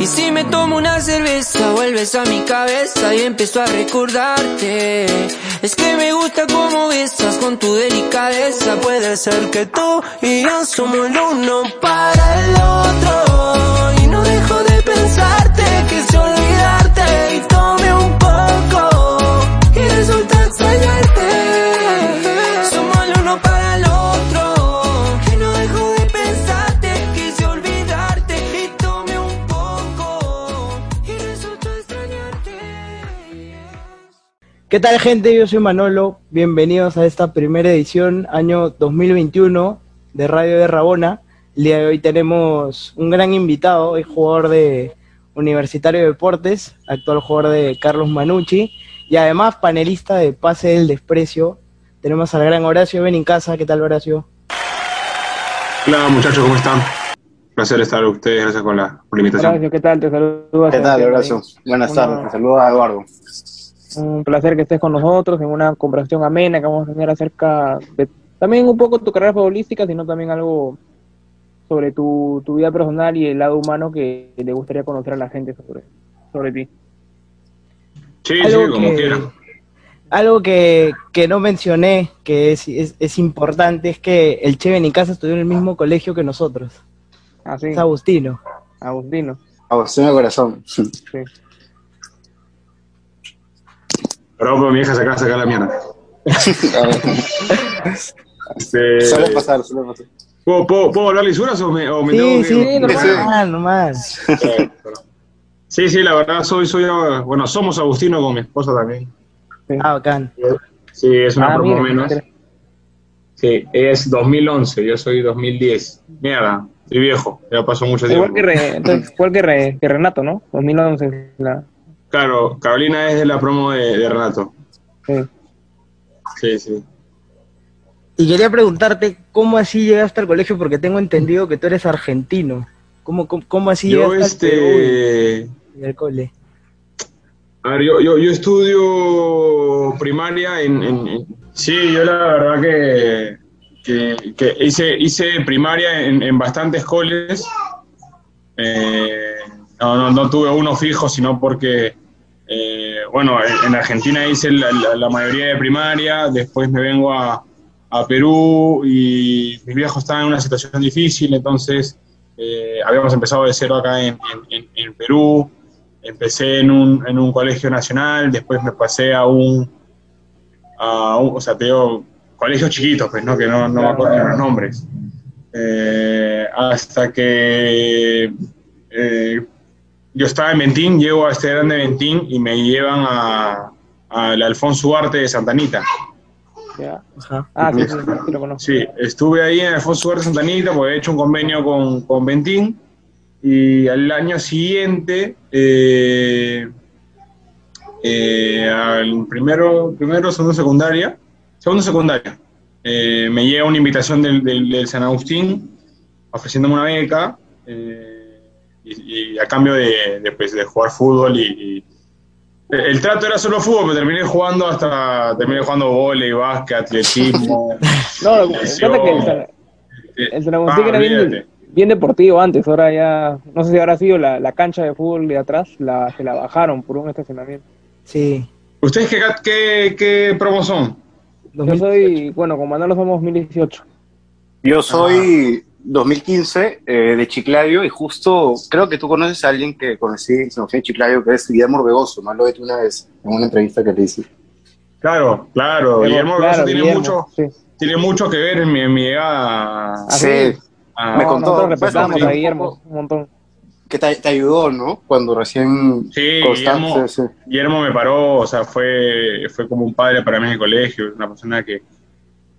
Y si me tomo una cerveza, vuelves a mi cabeza y empiezo a recordarte. Es que me gusta cómo besas con tu delicadeza. Puede ser que tú y yo somos el uno para el otro. Y no dejo de pensarte, quise olvidarte y tomé ¿Qué tal gente? Yo soy Manolo, bienvenidos a esta primera edición, año 2021 de Radio de Rabona. El día de hoy tenemos un gran invitado, es jugador de Universitario de Deportes, actual jugador de Carlos Manucci y además panelista de Pase del Desprecio. Tenemos al gran Horacio Benincasa, ¿qué tal Horacio? Hola muchachos, ¿cómo están? Un placer estar con ustedes, gracias por la, por la invitación. Horacio, ¿qué tal? Te saludo. ¿Qué tal, Horacio? Buenas Una- tardes, te saluda Eduardo. Un placer que estés con nosotros en una conversación amena que vamos a tener acerca de también un poco tu carrera futbolística, sino también algo sobre tu, tu vida personal y el lado humano que le gustaría conocer a la gente sobre, sobre ti. Sí, sí, Algo como que-. Algo que, que no mencioné, que es, es, es importante, es que el Che Benincasa estudió en el mismo colegio que nosotros, Así, es Agustino. Agustino. Agustín de corazón. Sí. Perdón, pero mi hija se acaba de sacar la mierda. Este, suele pasar, suele pasar. ¿puedo, puedo, ¿Puedo hablar lisuras o me, o me Sí, tengo que- sí, normal. normal. Sí, sí, la verdad, soy, soy, bueno, somos Agustino con mi esposa también. Ah, bacán. Sí, es una Ah, promo mira, menos. Sí, es 2011, yo soy 2010. Mierda, estoy viejo, ya pasó mucho Igual tiempo. que, Re- entonces, igual que, Re- que Renato, ¿no? 2011. La, Claro, Carolina es de la promo de, de Renato. sí. Sí, sí. Y quería preguntarte, ¿cómo así llegaste al colegio? Porque tengo entendido que tú eres argentino. ¿Cómo, cómo, cómo así Yo, llegaste al Perú este... y al cole? A ver, yo, yo, yo estudio primaria en, en- en- Sí, yo la verdad que, que, que hice, hice primaria en, en bastantes coles. Eh, no, no, no tuve uno fijo, sino porque, eh, bueno, en, en Argentina hice la, mayoría de primaria, después me vengo a, a Perú y mis viejos estaban en una situación difícil, entonces eh, habíamos empezado de cero acá en, en- Perú. Empecé en un, en un colegio nacional, después me pasé a un, a un- o sea, te colegios chiquitos, pues, ¿no? Que no, no me acuerdo los nombres. Eh, hasta que yo estaba en Ventín, llego a este grande Ventín y me llevan a al Alfonso Ugarte de Santanita. ya. Ajá. Ah, sí, sí, sí, sí, lo conozco. Sí, estuve ahí en Alfonso Ugarte de Santanita porque he hecho un convenio con, con Ventín y al año siguiente, eh, eh, al primero, primero, segundo secundaria, segundo secundaria, eh, me llega una invitación del, del, del San Agustín ofreciéndome una beca eh, y, y a cambio de, de, pues, de jugar fútbol y, y- el trato era solo fútbol, pero terminé jugando hasta, terminé jugando vóley, básquet, atletismo. No, lo que es el San- el San Agustín Ah, era bien, bien deportivo antes, ahora ya, no sé si habrá sido la, la cancha de fútbol de atrás, la, se la bajaron por un estacionamiento. Sí. ¿Ustedes qué, qué, qué promo son? Yo 2000 soy, bueno, con Manolo somos 2018. Yo soy 2015 eh, de Chiclayo y justo creo que tú conoces a alguien que conocí, conocí en Chiclayo, que es Guillermo Orbegoso, ¿no? Lo vi una vez en una entrevista que le hice. Claro, claro. Guillermo Claro, tiene, Guillermo, mucho, sí. tiene mucho que ver en mi, en mi llegada Ah, sí, a- Me No, contó, nosotros a Guillermo un montón. que te, te ayudó, ¿no? Cuando recién Sí, Guillermo, sí. Guillermo me paró, o sea, fue, fue como un padre para mí en el colegio, una persona que,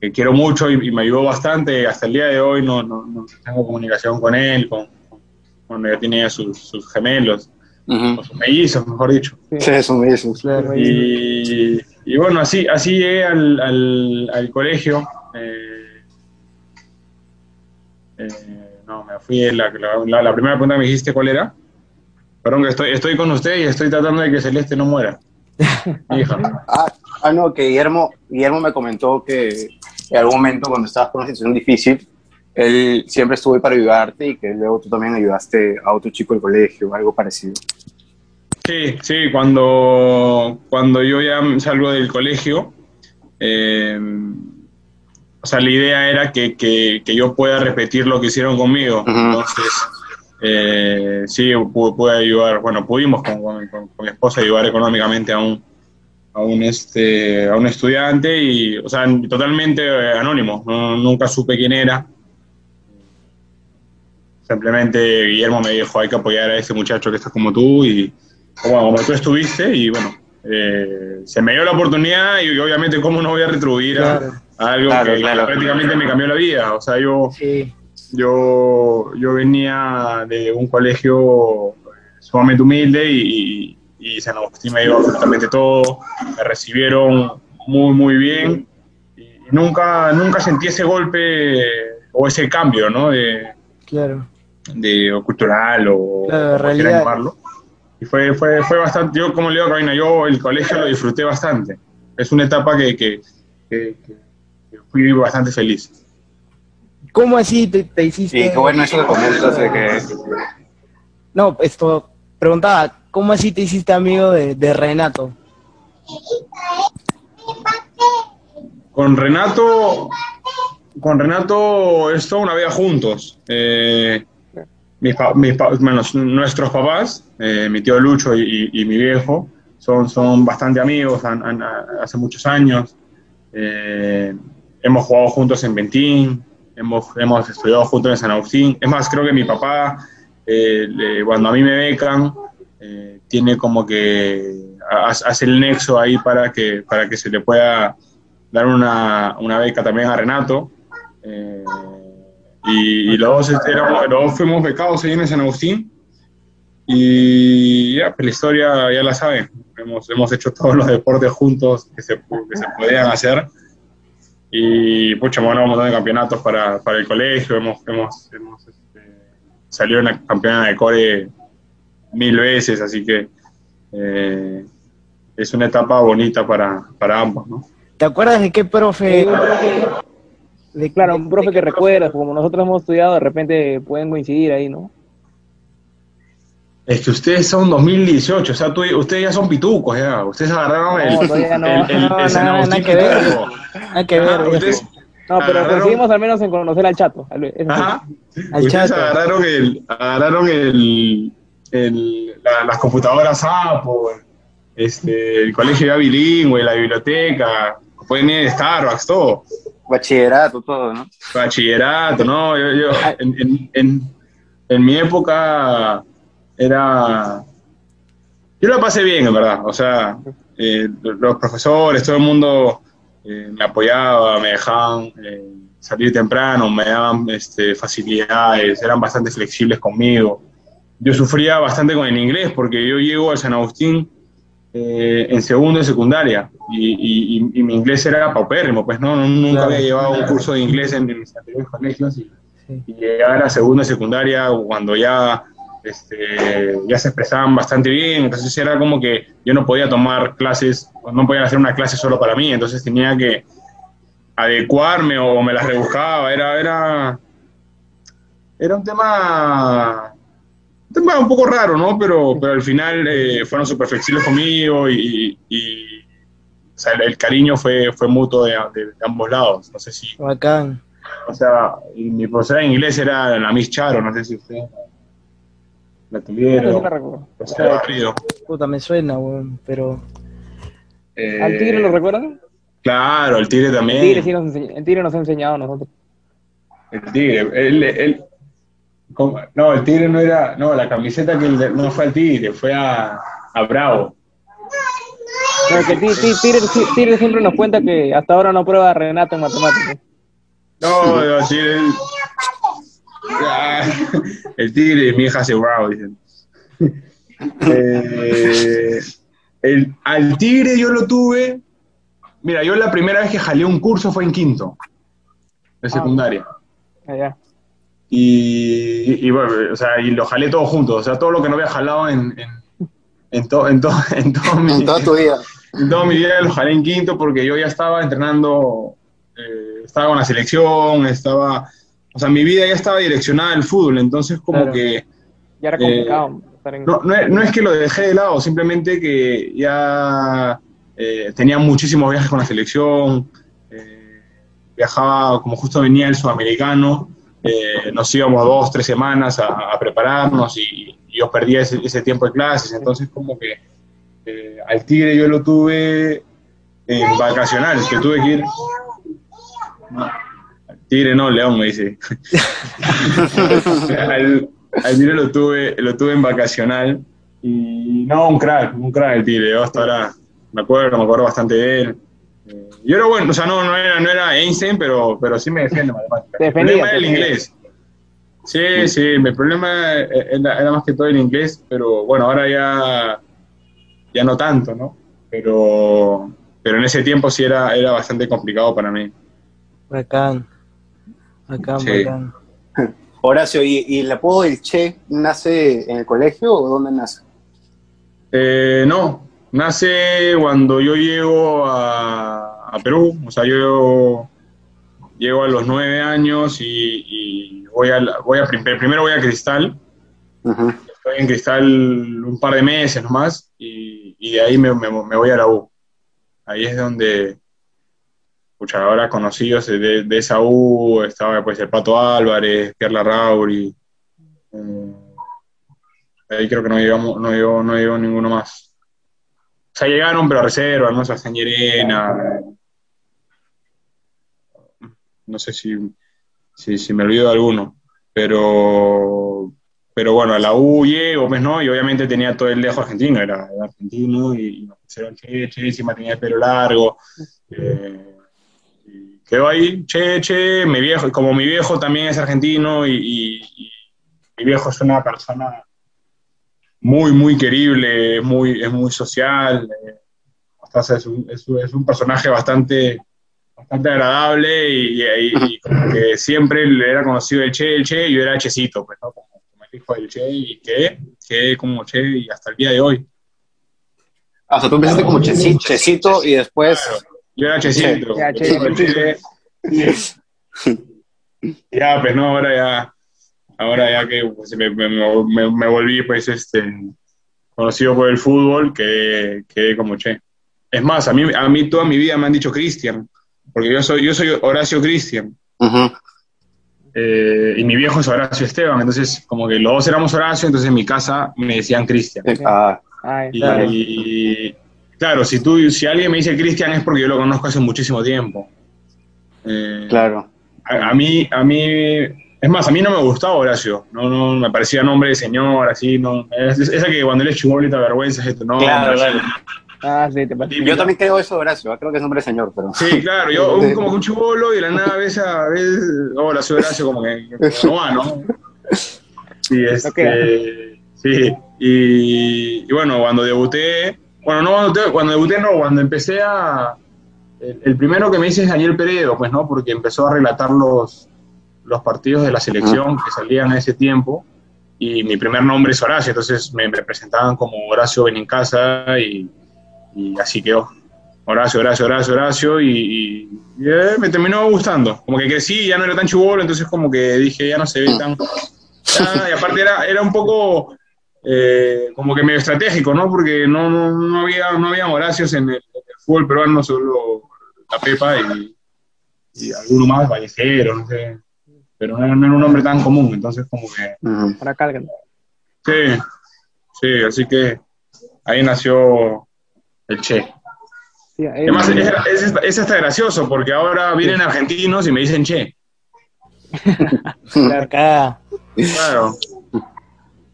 que quiero mucho y, y me ayudó bastante. Hasta el día de hoy no, no, no tengo comunicación con él, con, con- cuando ya tenía sus, sus gemelos, o sus mellizos, mejor dicho. Sí, eso me dice. Claro. Y, y bueno, así, así llegué al, al, al colegio. eh, eh, no, me fui. La, la, primera pregunta que me dijiste, ¿cuál era? Perdón, que estoy, estoy con usted y estoy tratando de que Celeste no muera. Hija. Ah, ah, no, que Guillermo, Guillermo me comentó que en algún momento cuando estabas con una situación difícil, él siempre estuvo ahí para ayudarte y que luego tú también ayudaste a otro chico del colegio, algo parecido. Sí, sí, cuando, cuando yo ya salgo del colegio, eh, o sea, la idea era que, que, que, yo pueda repetir lo que hicieron conmigo. Entonces, eh, sí, pu- pude ayudar, bueno, pudimos con, con- con- con mi esposa ayudar económicamente a un, a un, este, a un estudiante y, o sea, totalmente eh, anónimo, no- nunca supe quién era. Simplemente Guillermo me dijo, hay que apoyar a ese muchacho que está como tú y como, como tú estuviste y bueno, eh, se me dio la oportunidad y obviamente cómo no voy a retribuir a- Claro. a, algo Claro, que, claro. que prácticamente me cambió la vida. O sea, yo, Sí, yo, yo venía de un colegio sumamente humilde y, y, San Agustín me dio absolutamente todo, me recibieron muy, muy bien y nunca, nunca sentí ese golpe o ese cambio, ¿no? De, claro. de o cultural o, Claro, como realidad. quieran llamarlo. Y fue, fue, fue bastante, yo como le digo a Carolina, yo el colegio lo disfruté bastante. Es una etapa que, que, que- que fui bastante feliz. ¿Cómo así te, te hiciste? Y qué bueno eso que comentas de que No, esto, preguntaba, ¿cómo así te hiciste amigo de, de Renato? Con Renato, con Renato es toda una vida juntos. Eh, mis mis bueno, nuestros papás, eh, mi tío Lucho y, y- y mi viejo, son, son bastante amigos han- han- hace muchos años. Eh, hemos jugado juntos en Ventín, hemos, hemos estudiado juntos en San Agustín. Es más, creo que mi papá, eh, le- cuando a mí me becan, eh, tiene como que ha- hace el nexo ahí para que, para que se le pueda dar una, una beca también a Renato. Eh, y, los, dos los dos fuimos becados ahí en San Agustín. Y ya, pues la historia ya la saben. Hemos, hemos hecho todos los deportes juntos que se, que se podían hacer. Y pucha, ganado un montón de campeonatos para, para el colegio. Hemos, hemos, hemos este, salido en la campeona de core mil veces, así que eh, es una etapa bonita para, para ambos, ¿no? ¿Te acuerdas de qué profe? De, Claro, un profe que recuerdas, como nosotros hemos estudiado, de repente pueden coincidir ahí, ¿no? Es que ustedes son 2018, o sea, tú- ustedes ya son pitucos, ya. Ustedes agarraron el, No, todavía no. el, el- No, el San nada- Agustín nada que ver. Nada que ver, ustedes, No, pero Agarraron- coincidimos al menos en conocer al chato. al- ajá, Al ustedes chato. agarraron, el, agarraron el, el- la- las computadoras Apple, este, el colegio ya bilingüe, la biblioteca, pueden ir a Starbucks, todo. bachillerato, todo, ¿no? bachillerato, ¿no? Yo, yo- en, en- en- en mi época era... Yo la pasé bien, en verdad. O sea, eh, los profesores, todo el mundo eh, me apoyaba, me dejaban eh, salir temprano, me daban este, facilidades, eran bastante flexibles conmigo. Yo sufría bastante con el inglés porque yo llego a San Agustín eh, en segundo de secundaria y, y- mi inglés era paupérrimo, pues no, nunca Claro. había llevado un curso de inglés en, en mis anteriores colegios y, Sí. y llegar a segundo de secundaria cuando ya, este, ya se expresaban bastante bien, entonces era como que yo no podía tomar clases, no podía hacer una clase solo para mí, entonces tenía que adecuarme o me las rebuscaba, era, era, era un tema tema un poco raro, ¿no? Pero, pero al final eh, fueron súper flexibles conmigo y, y- o sea, el, el cariño fue, fue mutuo de, de- de ambos lados. No sé si, Bacán. o sea, y mi profesora de inglés era la Miss Charo, no sé si ustedes la tuvieron. profesora de barrio. Puta, me suena, weón, pero... Eh, ¿Al Tigre lo recuerdan? Claro, el Tigre El también. Tigre, sí nos enseñó, el Tigre nos ha enseñado a nosotros. El Tigre, él, él- ¿cómo? no, el Tigre no era, no, la camiseta que no fue al Tigre, fue a, a Bravo. No, que el Tigre, Tigre- siempre nos cuenta que hasta ahora no prueba a Renato en matemáticas. No, no, el Tigre. Ah, El Tigre, mi hija hace Bravo, dicen. Eh, el, al Tigre yo lo tuve. Mira, yo la primera vez que jalé un curso fue en quinto, de secundaria. Allá. Y, y bueno, o sea, y lo jalé todo junto, o sea, todo lo que no había jalado en, en, en, to- en, to- en todo mi, En toda tu vida. en toda mi vida lo jalé en quinto porque yo ya estaba entrenando, eh, estaba con la selección, estaba o sea, mi vida ya estaba direccionada al fútbol, entonces como Claro. que Ya era Eh, complicado estar en... no, no, es, no es que lo dejé de lado, simplemente que ya eh, tenía muchísimos viajes con la selección, eh, viajaba, como justo venía el sudamericano, eh, nos íbamos dos, tres semanas a, a prepararnos y, y yo perdía ese, ese tiempo de clases, entonces como que eh, al Tigre yo lo tuve en vacacional, que tuve que ir... Al Tigre no, León me dice. al, al Tigre lo tuve, lo tuve en vacacional y no, un crack, un crack el Tigre, hasta ahora me acuerdo, me acuerdo bastante de él. Yo era bueno, o sea, no, no, era, no era Einstein, pero, pero sí me defiende en matemáticas. Te El problema era el inglés. Sí, sí, mi problema era, era más que todo el inglés, pero bueno, ahora ya, ya no tanto, ¿no? Pero, pero en ese tiempo sí era, era bastante complicado para mí. Bacán. Bacán, Sí. bacán. Horacio, ¿y, y el apodo del Che nace en el colegio o dónde nace? Eh, no, nace cuando yo llego a, a Perú, o sea, yo llego a los nueve años y, y voy a, voy a prim- primero voy a Cristal, estoy en Cristal un par de meses nomás y, y de ahí me, me- me voy a la U. Ahí es donde, escucha, ahora conocidos de, de esa U, estaba pues el Pato Álvarez, Pierre Larrauri, eh, ahí creo que no llegamos, no llegó, no llegó ninguno más. O sea, llegaron, pero reserva, ¿no? Sebastián Llerena, no sé si, si, me olvido de alguno, pero, pero bueno, a la U llego, pues, ¿no? Y obviamente tenía todo el dejo argentino, era, argentino y, nos pusieron che, che, encima tenía el pelo largo. eh, quedó ahí, che, che, mi viejo, como mi viejo también es argentino y mi viejo es una persona muy, muy querible, es muy, es muy social, eh, o sea, es, un, es, un- es un personaje bastante, bastante agradable y, y- y como que siempre le era conocido el Che, el Che, y yo era Checito, pues, ¿no? Como, como el hijo del Che, y quedé, quedé como Che y hasta el día de hoy. Ah, o sea, tú empezaste como Checito, Checito y después... Yo era Checito. Ya, Che, Yo era Che. ya, pues no, ahora ya, ahora ya que pues, me, me- me- me volví pues este conocido por el fútbol, que quedé como Che. Es más, a mí, a mí toda mi vida me han dicho Cristian, porque yo soy, yo soy Horacio Cristian. Eh, y mi viejo es Horacio Esteban, entonces como que los dos éramos Horacio, entonces en mi casa me decían Cristian. Ah, Y, claro. y, claro, si tú, si alguien me dice Cristian es porque yo lo conozco hace muchísimo tiempo. Eh, claro. a, a mí, a mí, es más, a mí no me gustaba Horacio, no, no, me parecía nombre de señor, así, no, es, es- esa que cuando él es chibolita vergüenza, esto, no, Claro, claro. Ah, sí, te parece. Yo también creo eso, Horacio. Creo que es nombre de señor, pero... Sí, claro, yo un- como que un chivolo y de la nada ves a ves, hola, soy Horacio, como que no va, ¿no? Sí, este, sí, y, y bueno, cuando debuté, bueno, no cuando debuté, cuando debuté no, cuando empecé a, el, el primero que me hice es Daniel Peredo, pues, ¿no? Porque empezó a relatar los, los partidos de la selección que salían en ese tiempo, y mi primer nombre es Horacio, entonces me, me presentaban como Horacio Benincasa y, y así quedó. Horacio, Horacio, Horacio, Horacio, y, y- eh, me terminó gustando. Como que crecí, ya no era tan chubolo, entonces como que dije, ya no se ve tan... y aparte era, era un poco eh, como que medio estratégico, ¿no? Porque no, no, no había, no había Horacios en el, en el fútbol peruano, solo la Pepa y, y alguno más, Vallecero, no sé. Pero no, era- no era un nombre tan común, entonces como que... Para cargan. Sí, sí, así que ahí nació el Che. Sí, Además, es, es, es hasta gracioso porque ahora vienen argentinos y me dicen che. Acá. Claro.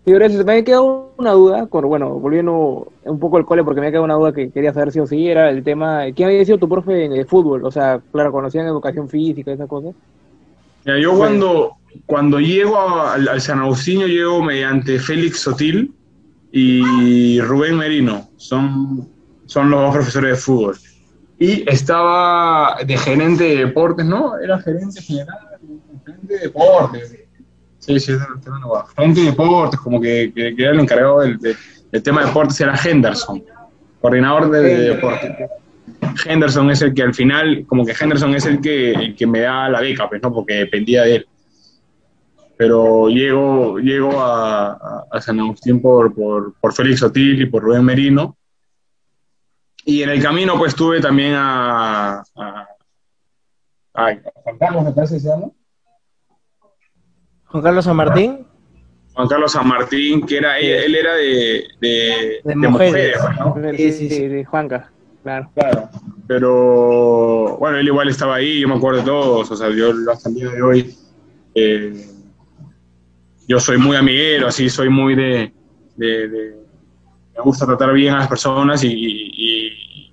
Sí, gracias. Me ha quedado una duda, con, bueno, volviendo un poco al cole, porque me ha quedado una duda que quería saber si o sí, era el tema, ¿quién había sido tu profe de fútbol? O sea, claro, conocían educación física, esas cosas. Mira, yo cuando, cuando llego a- al, al San Agustín, llego mediante Félix Sotil y Rubén Merino. Son, son los dos profesores de fútbol. Y estaba de gerente de deportes, ¿no? Era gerente general, gerente de deportes. Sí, sí, gerente de deportes, como que, que- que era el encargado del, de- del tema de deportes, era Henderson, coordinador de, de deportes. Henderson es el que al final, como que Henderson es el que, el que me da la beca, pues, ¿no? Porque dependía de él. pero llego, llego a, a- a San Agustín por, por, por Félix Otil y por Rubén Merino. Y en el camino, pues, tuve también a... a- ay, Juan Carlos, me parece que se llama. Juan Carlos San Martín. Juan Carlos San Martín, que era, él, él era de, de, De de mujeres. pues, Sí, sí, sí. de Juanca, claro. Claro. Pero bueno, él igual estaba ahí, yo me acuerdo de todos, o sea, yo hasta el día de hoy, eh, yo soy muy amiguero, así, soy muy de, de- de- me gusta tratar bien a las personas y, y-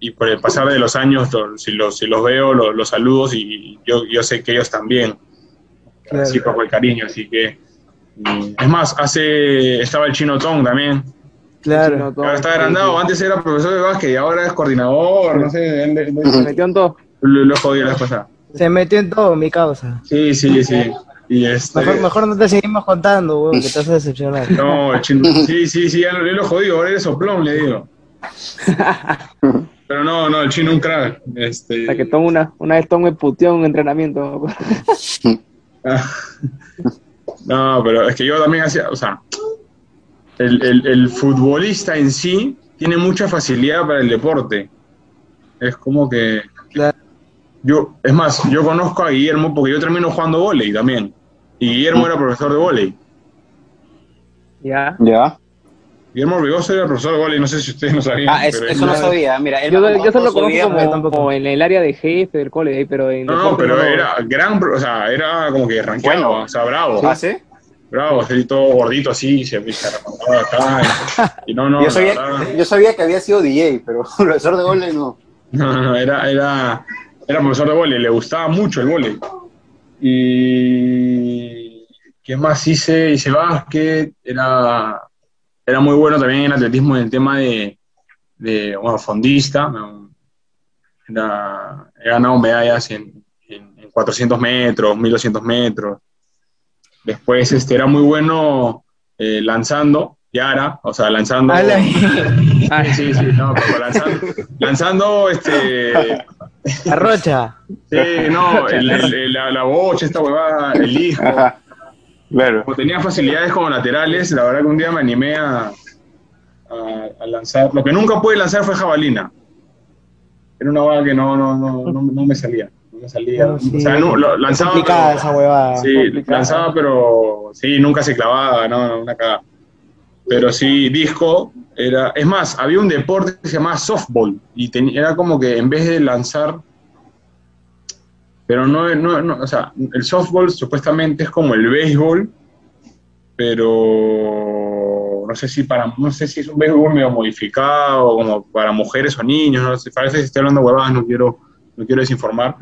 y por el pasar de los años, si, los, si los veo, lo- los saludos y yo, yo sé que ellos también, Claro. así como el cariño, así que, y- es más, hace, estaba el Chino Tong también, Claro. Chino, todo. ahora está agrandado, antes era profesor de básquet y ahora es coordinador, no sé, Se metió en todo. lo, lo jodí la pasada. Se metió en todo, mi causa. Sí, sí, sí. Y este, Mejor, mejor no te seguimos contando, weón, que te vas a decepcionar. No, el chino- sí, sí, sí, ya lo, yo lo jodí, ahora eres soplón, le digo. Pero no, no, el chino un crack. Este, O sea, que Tom una, una vez Tom me puteó en un entrenamiento. ah, no, pero es que yo también hacía, o sea, el, el, el futbolista en sí tiene mucha facilidad para el deporte. Es como que yo, es más, yo conozco a Guillermo porque yo termino jugando vóley también. Y Guillermo era profesor de vóley. Ya. ¿Ya? Guillermo Orbegoso era profesor de vóley, no sé si ustedes no sabían. Ah, es- pero eso él- no sabía. Mira, él Yo, solo lo conozco como, en el área de jefe del cole, ahí, pero en No, no, pero no- era gran, o sea, era como que rankeado, Bueno. o sea, bravo, ¿Ah, sí? Bravo, así todo gordito así, se, se remangaba acá, y, y no, no, yo, sabía, verdad, yo sabía que había sido DJ, pero profesor de vóley no. no, no, era, era, era profesor de vóley, le gustaba mucho el vóley, y ¿qué más hice? Hice básquet, era, era muy bueno también en atletismo en el tema de, de bueno, fondista. Era- he ganado medallas en, en, en 400 metros, 1200 metros. Después este, era muy bueno eh, lanzando, Yara, o sea, lanzando. Ala. Ah, Sí, sí, no, pero lanzando, lanzando este. Arrocha. Sí, no, el- el- la, la bocha, esta huevada, el hijo. Claro. Como tenía facilidades como laterales, la verdad que un día me animé a, a, a lanzar. Lo que nunca pude lanzar fue jabalina. Era una hueá que no, no, no, no, no me salía. Salía. No, sí. O sea, no, lo- Es lanzaba. complicada pero- esa huevada. Sí, complicada. lanzaba, pero sí, nunca se clavaba, no, no, una cagada. Pero sí, disco era. Es más, había un deporte que se llamaba softball y ten- era como que en vez de lanzar. Pero no, no, no, o sea, el softball supuestamente es como el béisbol, pero no sé si para, no sé si es un béisbol medio modificado, como para mujeres o niños, no sé, parece que estoy hablando huevadas, no quiero, no quiero desinformar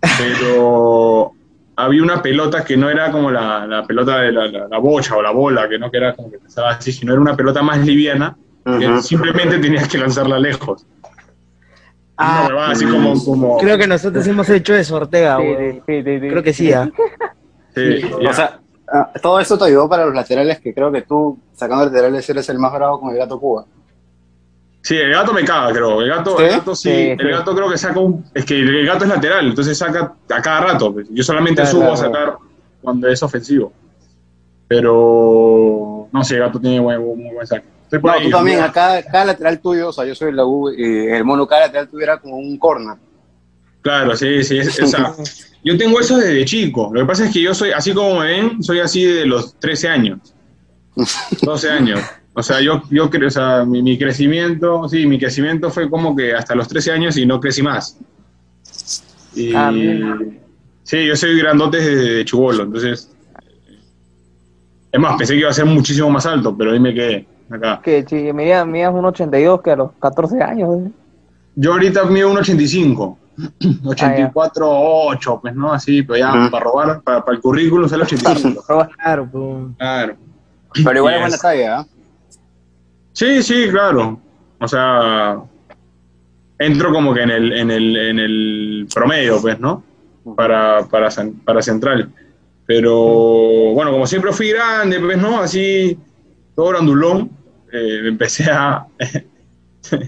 pero había una pelota que no era como la, la pelota de la, la- la bocha o la bola, que no que era como que pensaba así, sino era una pelota más liviana, que simplemente tenías que lanzarla lejos. Ah, así como, como creo que nosotros hemos hecho eso, Ortega, sí, weón. sí, sí, sí, sí. Creo que sí, ¿ah? sí, ya. O sea, ah, todo esto te ayudó para los laterales, que creo que tú, sacando laterales, eres el más bravo con el gato Cuba. Sí, el gato me caga, creo. El gato, ¿Sí? el gato sí, Sí, el sí. gato creo que saca un. Es que el gato es lateral, entonces saca a cada rato. Yo solamente Claro, subo a sacar cuando es ofensivo. Pero no sé, el gato tiene muy buen saque. Estoy por No, ahí, tú también, acá cada lateral tuyo, o sea, yo soy la U, el mono, cada lateral tuyo era como un corner. Claro, sí, sí. es- o sea, yo tengo eso desde chico. Lo que pasa es que yo soy, así como me ven, soy así de los 13 años. 12 años. O sea, yo, yo creo, o sea, mi, mi crecimiento, sí, mi crecimiento fue como que hasta los 13 años y no crecí más. Y, Ah, sí, yo soy grandote desde chubolo, entonces. Es más, pensé que iba a ser muchísimo más alto, pero ahí me quedé, acá. Que si medías medías un 82 que a los 14 años. ¿eh? Yo ahorita mido un 85. 84, 8, pues, ¿no? Así, pero ya Ujú. para robar, para, para el currículum sale 85. Claro, pues. Claro. Pero igual es Yes. buena talla, ¿ah? Sí, sí, claro. O sea, entro como que en el, en el, en el promedio, pues, ¿no? Para, para, para central. Pero, bueno, como siempre fui grande, pues, ¿no? Así, todo grandulón, eh, empecé a...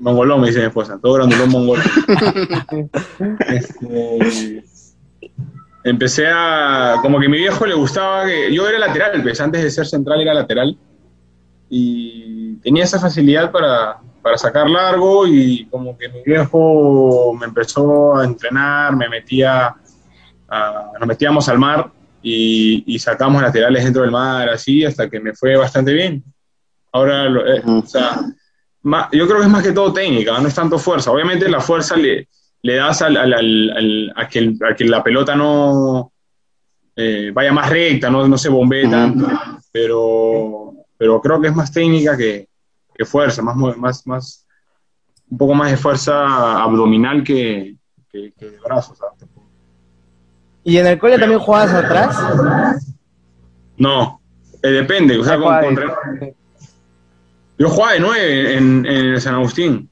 mongolón, me dice mi esposa, todo grandulón mongolón. Este, empecé a, como que a mi viejo le gustaba que, yo era lateral, pues antes de ser central era lateral, y tenía esa facilidad para, para sacar largo y como que mi viejo me empezó a entrenar, me metía, a- nos metíamos al mar y, y sacamos laterales dentro del mar, así, hasta que me fue bastante bien. Ahora, lo- eh, o sea, ma- yo creo que es más que todo técnica, no es tanto fuerza. Obviamente la fuerza le, le das al, al- al- a, que, a que la pelota no eh, vaya más recta, no, no se bombee tanto, pero, pero creo que es más técnica que, que fuerza, más, más, más, un poco más de fuerza abdominal que, que, que de brazos. ¿sabes? ¿Y en el cole también jugabas atrás? No, eh, depende, o sea, con- con de- yo jugaba de nueve en, en el San Agustín.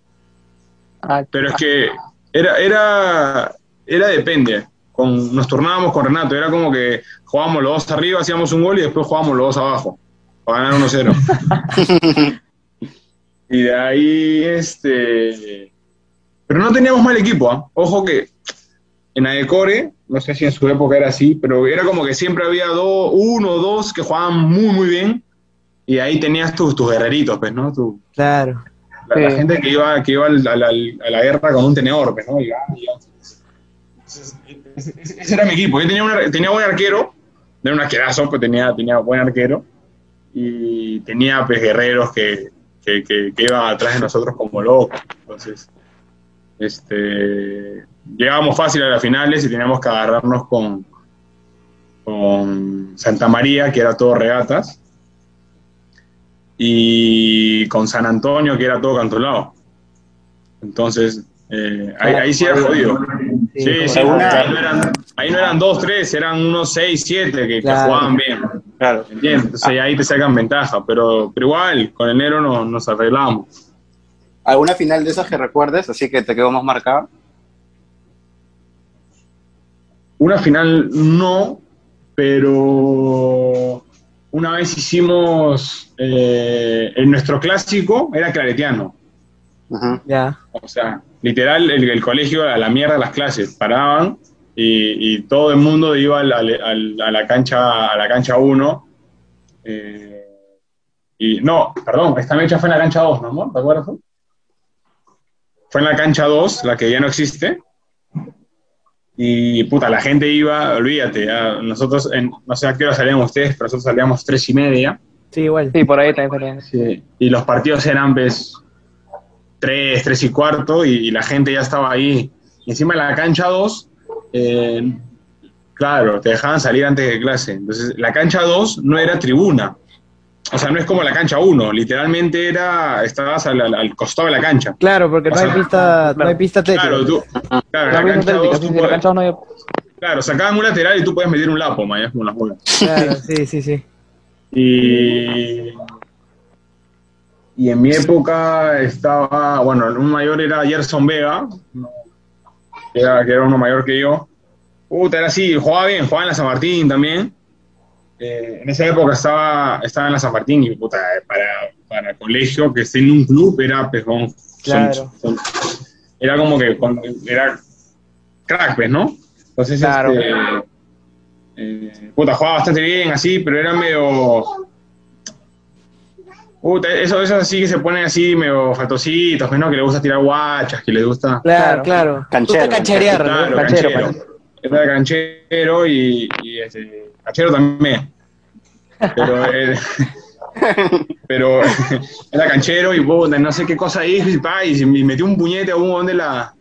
Ah, Pero es que era, era, era depende. Con, nos turnábamos con Renato, era como que jugábamos los dos arriba, hacíamos un gol y después jugábamos los dos abajo, para ganar 1-0. y de ahí, este. Pero no teníamos mal equipo, ¿ah? Ojo que en Adecore, no sé si en su época era así, pero era como que siempre había dos, uno o dos que jugaban muy, muy bien. Y ahí tenías tus, tus guerreritos, pues, ¿no? Tu- Claro. la, la gente que iba, que iba al- al- al- a la guerra con un tenedor, pues, ¿no? Y, ah, y. Entonces, ese, ese- ese era mi equipo. Yo tenía, un- tenía buen arquero, no era un arquerazo, pero tenía, tenía buen arquero. Y tenía pues, guerreros que, que, que- que iban atrás de nosotros como locos. Entonces, este, llegábamos fácil a las finales y teníamos que agarrarnos con, con Santa María, que era todo regatas y con San Antonio, que era todo cantolado. Entonces, eh, ahí, ahí sí era jodido. Sí, sí, ahí no, eran, ahí no eran dos, tres, eran unos seis, siete que, jugaban bien. Claro. ¿Entiendes? Entonces ahí te sacan ventaja, pero, pero igual, con el negro no- nos arreglamos. ¿Alguna final de esas que recuerdes? Así que te quedó más marcada. Una final no, pero una vez hicimos eh, en nuestro clásico, era claretiano. Ujú. Ya. O sea, literal, el, el colegio a la mierda las clases, paraban y, y todo el mundo iba al- al- al- a la cancha a la cancha 1. y no, perdón, esta mecha fue en la cancha 2, ¿no, amor? ¿Te acuerdas? tú? Fue en la cancha 2, la que ya no existe. Y puta, la gente iba, olvídate, ya, nosotros, en- no sé a qué hora salían ustedes, pero nosotros salíamos tres y media. Sí, igual. Sí, por ahí también salían. Sí, y los partidos eran, pues, tres, tres y cuarto, y, y la gente ya estaba ahí. Y encima en la cancha 2, eh, claro, te dejaban salir antes de clase. Entonces, la cancha 2 no era tribuna. O sea, no es como la cancha 1, literalmente era, estabas al, costado de la cancha. Claro, porque no sea, hay pista, no hay pista técnica. Claro, tú, claro, en La la misma cancha técnica, 2 sí, tú sí, la puedes- cancha no hay- claro, sacaban un lateral y tú puedes meter un lapo, mañana como las bolas. Claro, sí, sí, sí. Y, y en mi época estaba, bueno, un mayor era Gerson Vega, ¿no? Que era, que era uno mayor que yo. Puta, era así, jugaba bien, jugaba en la San Martín también. Eh, en esa época estaba, estaba en la San Martín y puta, para, para colegio que esté en un club era pejón. Claro. era como que era crack, pues, ¿no? Entonces, Claro. este, eh, puta, jugaba bastante bien así, pero era medio. Puta, eso, eso así que se ponen así medio fatositos, pues, ¿no? Que le gusta tirar guachas, que les gusta. Claro, Claro. claro. Canchero, Gusta cancherear, ¿no? Claro, Canchero, canchero. Era canchero y, y, este, canchero también. Pero, eh, pero era canchero y puta, no sé qué cosa hizo y, pa, y me metió un puñete a un de la,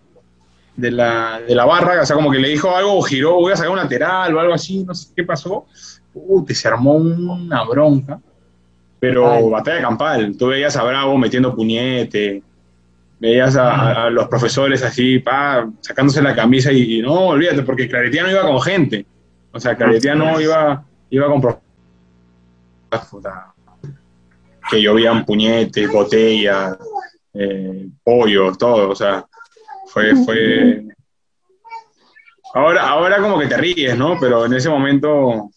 de la, de la barra, o sea, como que le dijo algo, giró, voy a sacar un lateral o algo así, no sé qué pasó. Puta, y se armó una bronca. Pero Ay. batalla campal, tú veías a Bravo metiendo puñete, veías a, los profesores así, pa, sacándose la camisa y, y no, olvídate, porque Claretiano iba con gente. O sea, Claretiano iba, iba con profesores. Que llovían puñetes, botellas, eh, pollos, todo. O sea, fue, fue. Ahora, ahora como que te ríes, ¿no? Pero en ese momento.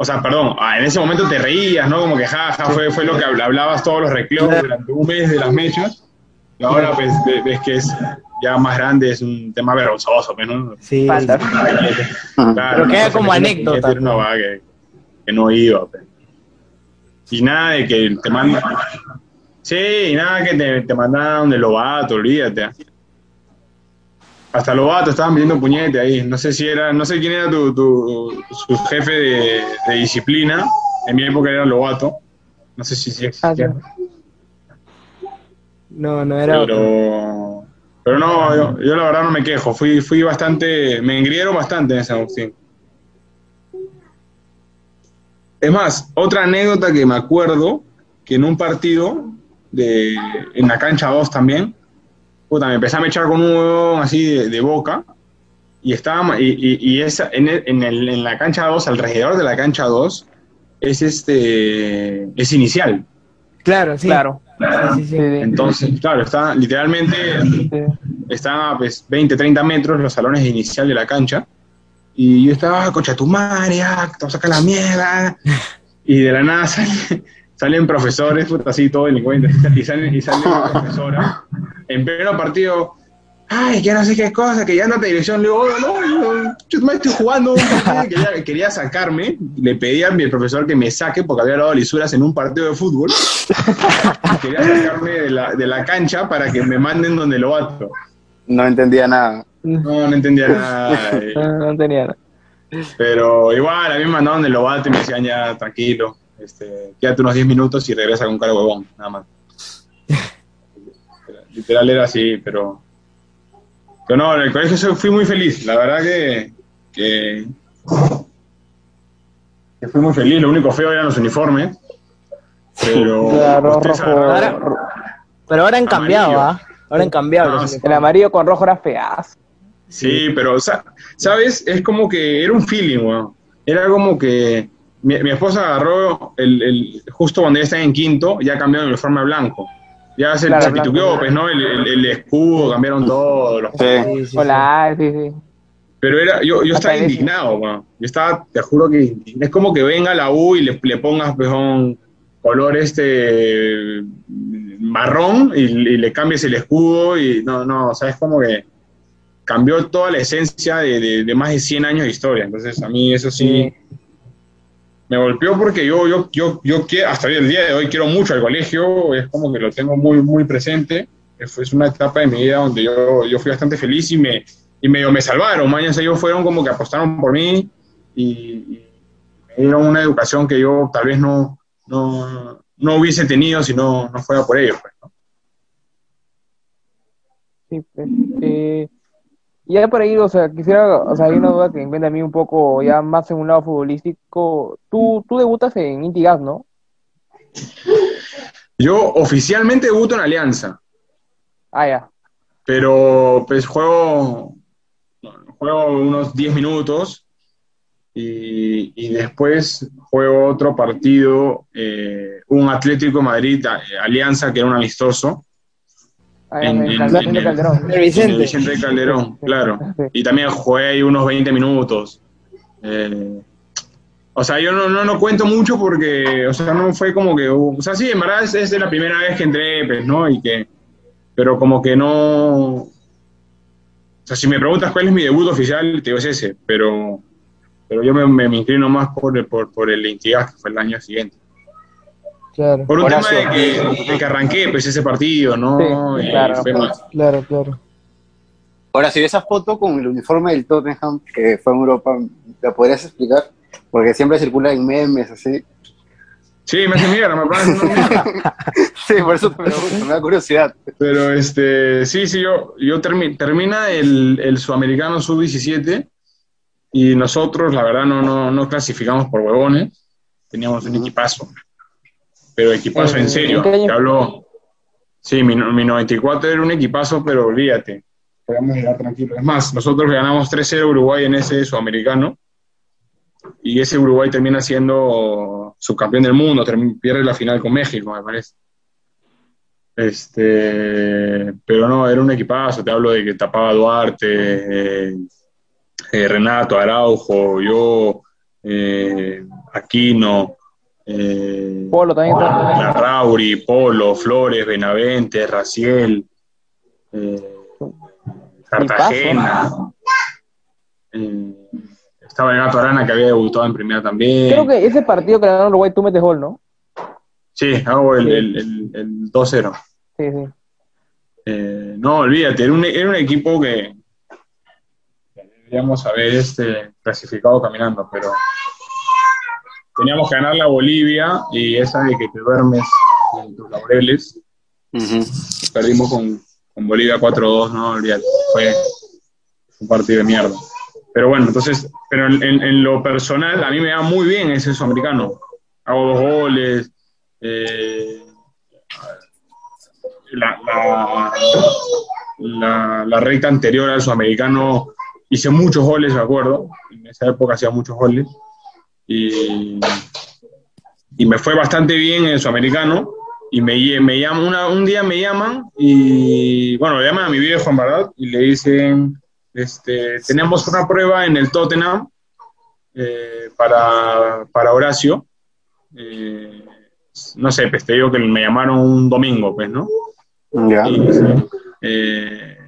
O sea, perdón, ah, en ese momento te reías, ¿no? Como que jaja, fue, fue lo que habl- hablabas todos los recreos Claro. durante un mes de las mechas. Y ahora pues, ve- ves que es, ya más grande es un tema vergonzoso, pues, ¿no? Sí. Falta. Claro, Pero queda como anécdota, que, no va, que, que no iba. pues. Y nada de que te mandan. Sí, y nada que te, te mandaban de Lobato, olvídate. Hasta Lobato estaban pidiendo puñete ahí. No sé si era, no sé quién era tu, tu su jefe de, de disciplina. En mi época era Lobato. No sé si, si Ah, existía. No, no era. Pero, pero no, yo, yo la verdad no me quejo. Fui, fui bastante, me engrieron bastante en San Agustín. Es más, otra anécdota que me acuerdo, que en un partido, de, en la cancha 2 también, puta, me empecé a mechar con un huevón así de, de boca, y estaba, y, y, y esa, en, el- en, el- en la cancha 2, alrededor de la cancha 2, es este, es inicial. Claro, sí. Claro. Sí, sí, sí. Entonces, claro, está literalmente a pues, 20, 30 metros los salones de inicial de la cancha. Y yo estaba, "Ah, concha tu madre, ah, te vas a sacar la mierda. Y de la nada sale- salen profesores, puta, así todo delincuentes. Y salen, y sale una profesora en pleno partido. Ay, que no sé qué cosa, que ya anda dirección. Le digo, "Oh, no, no, yo me estoy jugando. un partido", Quería, quería sacarme. Le pedí a mi profesor que me saque porque había dado lisuras en un partido de fútbol. Quería sacarme de la, de la cancha para que me manden donde lo bato. No entendía nada. No, no entendía nada. eh, No, no tenía nada. Pero igual, a mí me mandaban de Lobato y me decían ya, tranquilo, este, quédate unos 10 minutos y regresa con cara de huevón, nada más. Literal era así, pero... Pero no, en el colegio soy- fui muy feliz, la verdad que... que que fui muy feliz, lo único feo eran los uniformes. Pero... Claro, ustedes rojo. agarraron- Ahora- Pero ahora han cambiado. ¿ah? Ahora han cambiado. No, los sí. uniformes. El amarillo con rojo era feazo. Sí, pero, sa- ¿sabes? Es como que era un feeling, weón. Era como que mi, mi esposa agarró el, el- justo cuando ya está en quinto, ya cambiaron el uniforme a blanco. Ya se, Claro, se pues, ¿no? El, el- el escudo, cambiaron todo. los- Sí. Sí, sí, sí. Hola, sí, sí. Pero era, yo, yo estaba indignado, weón. Yo estaba, te juro que indignado. es como que venga la U y le, le pongas, pues, un color este marrón y, y le cambies el escudo y no, no, o sea, es como que cambió toda la esencia de, de- de más de 100 años de historia. Entonces, a mí eso sí, me golpeó porque yo, yo, yo, yo hasta el día de hoy quiero mucho al colegio, es como que lo tengo muy, muy presente. Es una etapa de mi vida donde yo, yo fui bastante feliz y me, y medio me salvaron, mañana ellos fueron como que apostaron por mí y, y me dieron una educación que yo tal vez no, no, no hubiese tenido si no, no fuera por ellos. pues, ¿no? Sí, pues, eh, y ya por ahí, o sea, quisiera, o sea, hay una duda que me a mí un poco ya más en un lado futbolístico. Tú, tú debutas en Inti Gas, ¿no? Yo oficialmente debuto en Alianza, Ah, ya. pero pues juego, juego unos 10 minutos y, y después juego otro partido, eh, un Atlético de Madrid, eh, Alianza, que era un amistoso, En- en en- Calderón, en el- Calderón. El en el Vicente. Vicente Calderón, claro. Y también jugué ahí unos 20 minutos. Eh, o sea, yo no, no, no cuento mucho porque, o sea, no fue como que, o sea, sí, en verdad es, es la primera vez que entré, pues, ¿no? Y que, pero como que no, o sea, si me preguntas cuál es mi debut oficial, te digo es ese, pero, pero yo me, me, me inclino más por, el- por, por el Intigas, que fue el año siguiente. Claro, Por un Horacio. tema de que, de que arranqué, pues, ese partido, ¿no? Sí, Y claro. fue más- claro, claro. Ahora, si esa foto con el uniforme del Tottenham que fue en Europa, ¿la podrías explicar? Porque siempre circula en memes, así. Sí, me hace mierda, me parece mierda. Sí, por eso me, gusta, me da curiosidad. Pero este, sí, sí, yo, yo termi- termina el, el sudamericano sub-17 y nosotros, la verdad, no, no, no clasificamos por huevones. Teníamos un equipazo. Pero equipazo Eh, en serio. ¿en qué año? Te hablo. Sí, mi, no- mi 94 era un equipazo, pero olvídate. Podíamos llegar tranquilos. Es más, nosotros ganamos 3-0 a Uruguay en ese sudamericano. Y ese Uruguay termina siendo subcampeón del mundo, pierde la final con México, me parece. Este, pero no, era un equipazo, te hablo de que tapaba Duarte, eh, eh, Renato, Araujo, yo, eh, Aquino, eh, Polo también está. Larrauri, Polo, Flores, Benavente, Raciel, eh, Cartagena. Eh, estaba el Gato Arana que había debutado en primera también. Creo que ese partido que ganaron Uruguay tú metes gol, ¿no? Sí, hago el, Sí. el, el, el 2-0. Sí, sí. Eh, no, olvídate, era un, era un equipo que, que deberíamos haber este, clasificado caminando, pero teníamos que ganar la Bolivia y esa de que te duermes en tus laureles. Perdimos con, con Bolivia 4-2, no, fue un partido de mierda. Pero bueno, entonces, pero en, en- en lo personal, a mí me da muy bien ese sudamericano. Hago dos goles. eh, la, la, la- la recta anterior al sudamericano hice muchos goles, me acuerdo. En esa época hacía muchos goles. Y, y me fue bastante bien en el sudamericano. Y me, me llaman, una- un día me llaman y, bueno, llaman a mi viejo, en verdad, y le dicen, este, tenemos una prueba en el Tottenham eh, para, para Horacio. Eh, no sé, pues te digo que me llamaron un domingo, pues, ¿no? Ya. Y, eh,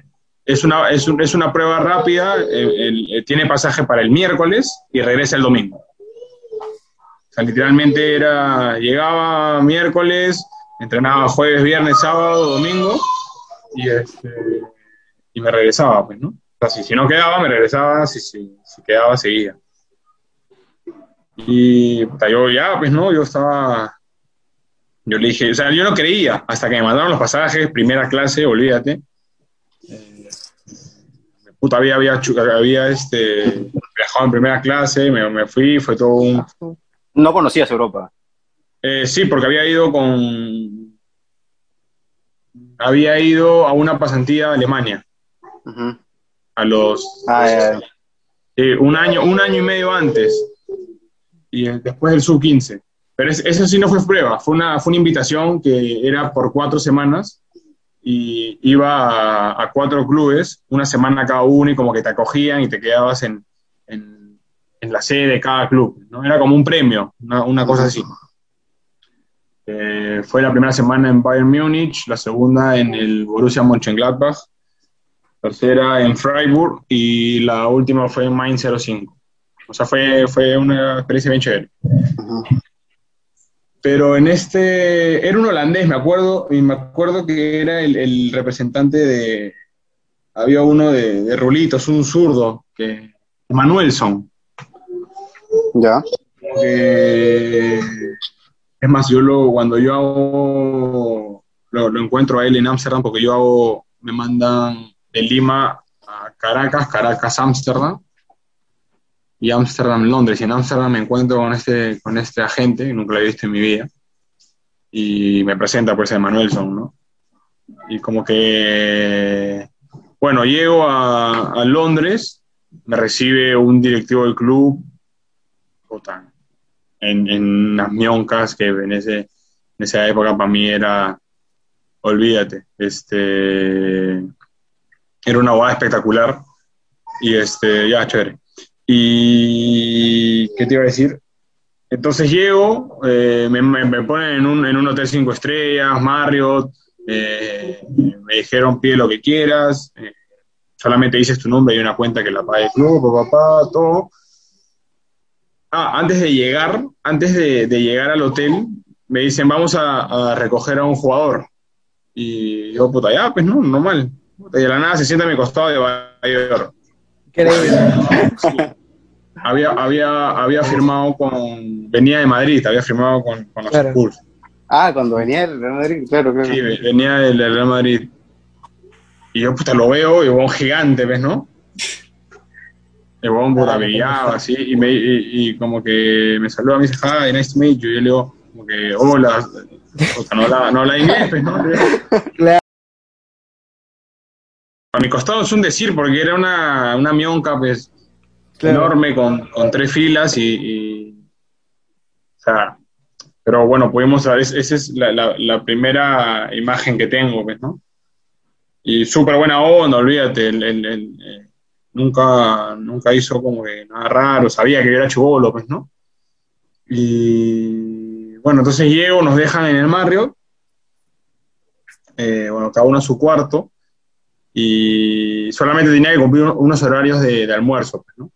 es, una, es, un- es una prueba rápida, el- eh, tiene pasaje para el miércoles y regresa el domingo. O sea, literalmente era, llegaba miércoles, entrenaba jueves, viernes, sábado, domingo y, este, y me regresaba, pues, ¿no? O sea, si, si no quedaba, me regresaba, si, si, si quedaba, seguía. Y puta, yo ya, pues, ¿no? Yo estaba, yo le dije, o sea, yo no creía, hasta que me mandaron los pasajes, primera clase, olvídate. Eh, puta, había, había, había este, viajado en primera clase, me, me fui, fue todo un... No conocías Europa. Eh, sí, porque había ido con... Había ido a una pasantía a Alemania, a los... Ah, eh, un, año, un año y medio antes, y eh, después del sub-15. Pero es- eso sí no fue prueba, fue una, fue una invitación que era por cuatro semanas y iba a, a cuatro clubes, una semana cada uno y como que te acogían y te quedabas en, en, en la sede de cada club, ¿no? Era como un premio, una, cosa así. Eh, fue la primera semana en Bayern Múnich, la segunda en el Borussia Mönchengladbach, tercera en Freiburg y la última fue en Mainz 05. O sea, fue, fue una experiencia bien chévere. Pero en este, era un holandés, me acuerdo, y me acuerdo que era el, el representante de, había uno de, de Rulitos, un zurdo, que, Manuelson, Ya. que, es más, yo lo, cuando yo hago, lo, lo encuentro a él en Ámsterdam, porque yo hago, me mandan de Lima a Caracas, Caracas, Ámsterdam, y Ámsterdam, Londres, y en Ámsterdam me encuentro con este, con este agente, que nunca lo he visto en mi vida, y me presenta pues el Manuelson, ¿no? Y como que, bueno, llego a, a Londres, me recibe un directivo del club, puta, en, en unas mioncas que en, ese, en esa época para mí era, olvídate, este, era una boda espectacular y este, ya, chévere. Y, ¿qué te iba a decir? Entonces llego, eh, me, me- me ponen en un, en un hotel cinco estrellas, Marriott, eh, me dijeron pide lo que quieras, eh, solamente dices tu nombre y una cuenta que la pague el club, papá, todo. Ah, antes de llegar, antes de, de llegar al hotel, me dicen, vamos a, a recoger a un jugador. Y yo, puta, ya, pues no, normal. Y de la nada se sienta a mi costado de Bayor. Increíble. Había, había, había firmado con, venía de Madrid, había firmado con, con los Claro. Spurs. Ah, cuando venía el Real Madrid, claro, claro. Sí, venía del del Real Madrid. Y yo, puta, lo veo, y un gigante, ¿ves, no? Ah, brillaba así, y, me, y, y como que me saluda, me dice, hi, nice to meet you. Y yo le digo, como que, hola. O sea, no habla, no habla inglés, pues, ¿no? Claro. A mi costado es un decir, porque era una, una mionca, pues, Claro. enorme, con, con tres filas y, y- O sea, pero bueno, pudimos saber, esa es la, la- la primera imagen que tengo, pues, ¿no? Y súper buena onda, olvídate, el- el- el, eh, nunca, nunca hizo como que nada raro, sabía que yo era chivolo, pues, ¿no? Y bueno, entonces llego, nos dejan en el Marriott, eh, bueno, cada uno a su cuarto, y solamente tenía que cumplir unos horarios de, almuerzo, pues, ¿no?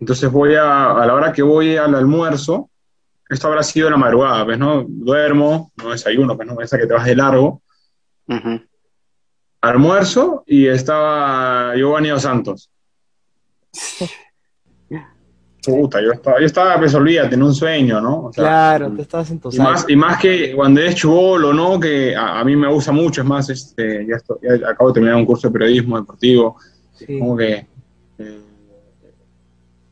Entonces voy a, a la hora que voy al almuerzo, esto habrá sido la madrugada, pues, ¿no? Duermo, no desayuno, pues, ¿no? Esa que te vas de largo, Ujú. Almuerzo y estaba Giovanni Dos Santos. Puta, yo estaba, yo estaba, pues olvídate, en un sueño, ¿no? O sea, Claro, te estabas en tu Y más, y más que cuando eres chubolo, ¿no? Que a, a mí me gusta mucho, es más, este, ya, estoy- ya acabo de terminar un curso de periodismo deportivo, Sí. como que eh,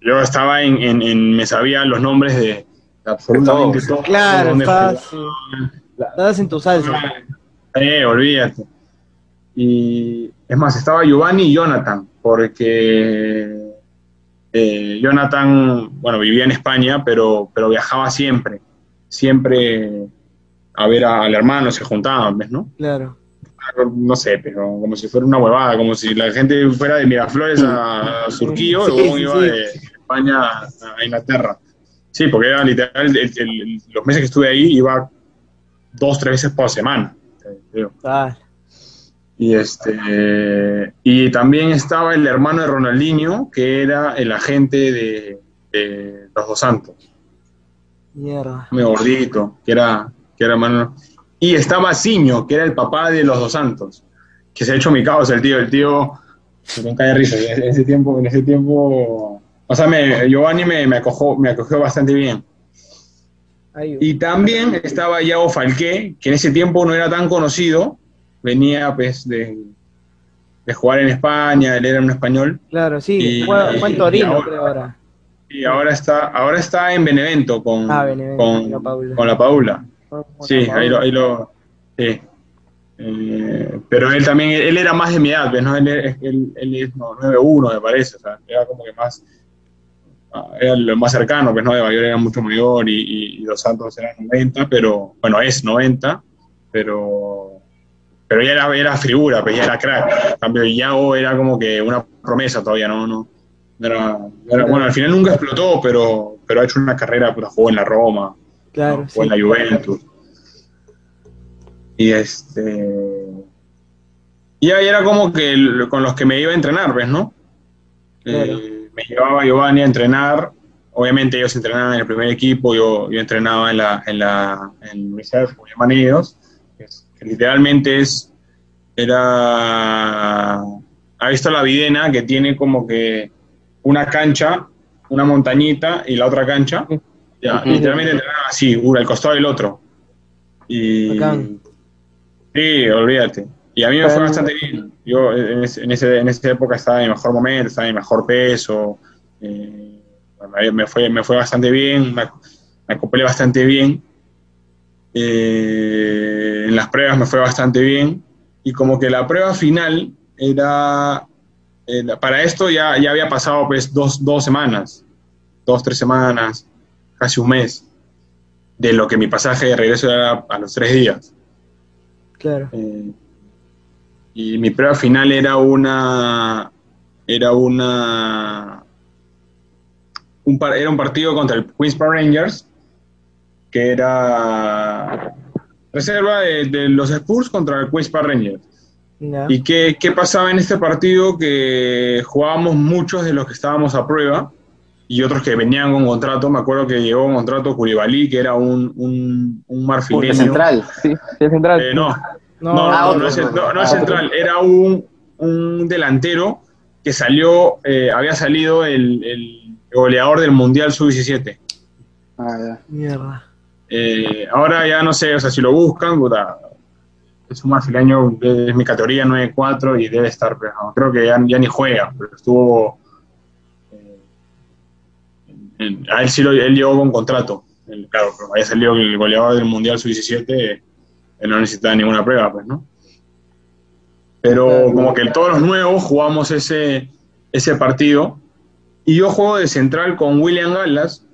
yo estaba en, en- en- me sabía los nombres de, absolutamente Todos. todos. Claro, jugaban. estabas en tu salsa. Eh, olvídate. Y es más, estaba Giovanni y Jonathan, porque eh, Jonathan, bueno, vivía en España, pero, pero viajaba siempre, siempre a ver a- al hermano, se juntaban, ¿ves, no? Claro. No sé, pero como si fuera una huevada, como si la gente fuera de Miraflores a Surquillo Sí, luego sí, iba sí. de España a Inglaterra. Sí, porque era literal, el- el- los meses que estuve ahí iba dos, tres veces por semana. creo. Ah, Y este y también estaba el hermano de Ronaldinho, que era el agente de, de los dos santos, mierda. muy gordito, que era, que era hermano. Y estaba Ciño, que era el papá de los dos santos, que se ha hecho mi causa el tío, el tío me cae de risa. En ese tiempo, en ese tiempo, o sea, me, Giovanni me, me acogió, me acogió bastante bien. Y también estaba Yago Falqué, que en ese tiempo no era tan conocido, venía pues de, de jugar en España, él era un español, claro, sí. y- Juega, juega en Torino, y ahora- creo ahora. y ahora está, ahora está en Benevento con, Ah, Benevento, con, con la Paula. con la Paula. Sí, ahí lo, ahí lo sí. Eh, pero él también, él era más de mi edad, pues, ¿no? Él, es- él, él es no, 9'1", me parece, o sea, era como que más, ah, era lo más cercano, pues, ¿no? De Mayor era mucho mayor y, y, y Dos Santos era 90, pero, bueno, es 90, pero, pero ya era, era figura, pues ya era crack. En cambio, Iago era como que una promesa todavía, ¿no? no, no era, no era- bueno, al final nunca explotó, pero, pero ha hecho una carrera, puta, jugó en la Roma, Claro, ¿no? sí. Fue en la Juventus. Y este. Y ahí era como que el- con los que me iba a entrenar, ¿ves, no? Eh, me llevaba Giovanni a entrenar. Obviamente ellos entrenaban en el primer equipo, yo, yo entrenaba en la, en la en reserve, como llaman ellos, que, literalmente es, era, ha visto la videna que tiene como que una cancha, una montañita y la otra cancha, ya, literalmente así, uno al costado del otro. Y Bacán. sí, olvídate. Y a mí me fue bastante bien. Yo en, ese- en, ese, en esa época estaba en mi mejor momento, estaba en mi mejor peso. eh, me- me, fue, me fue bastante bien, me, me acoplé bastante bien. Eh, en las pruebas me fue bastante bien. Y como que la prueba final era. para esto ya, ya había pasado pues dos, dos semanas, dos, tres semanas, casi un mes, de lo que mi pasaje de regreso era a los tres días. Claro. Eh, y mi prueba final era una era una un era un partido contra el Queens Park Rangers que era reserva de, de los Spurs contra el Queens Park Rangers y qué, qué pasaba en este partido que jugábamos muchos de los que estábamos a prueba y otros que venían con contrato me acuerdo que llegó con contrato Curibali que era un, un, un marfileño central. Sí, es central. Eh, no, No, no, no, ah, no, es, no, no, no ah, es central, era un, un delantero que salió, eh, había salido el, el goleador del Mundial Sub-17. Ah, ya. Mierda. Eh, ahora ya no sé, o sea, si lo buscan, puta, es un brasileño, es mi categoría 9-4 y debe estar, pero no, creo que ya, ya ni juega, pero estuvo... eh, en- a él sí lo, él llegó con contrato, claro, pero había salido el goleador del Mundial Sub-17, él no necesitaba ninguna prueba, pues, ¿no? Pero como que todos los nuevos jugamos ese, ese partido. Y yo juego de central con William Gallas,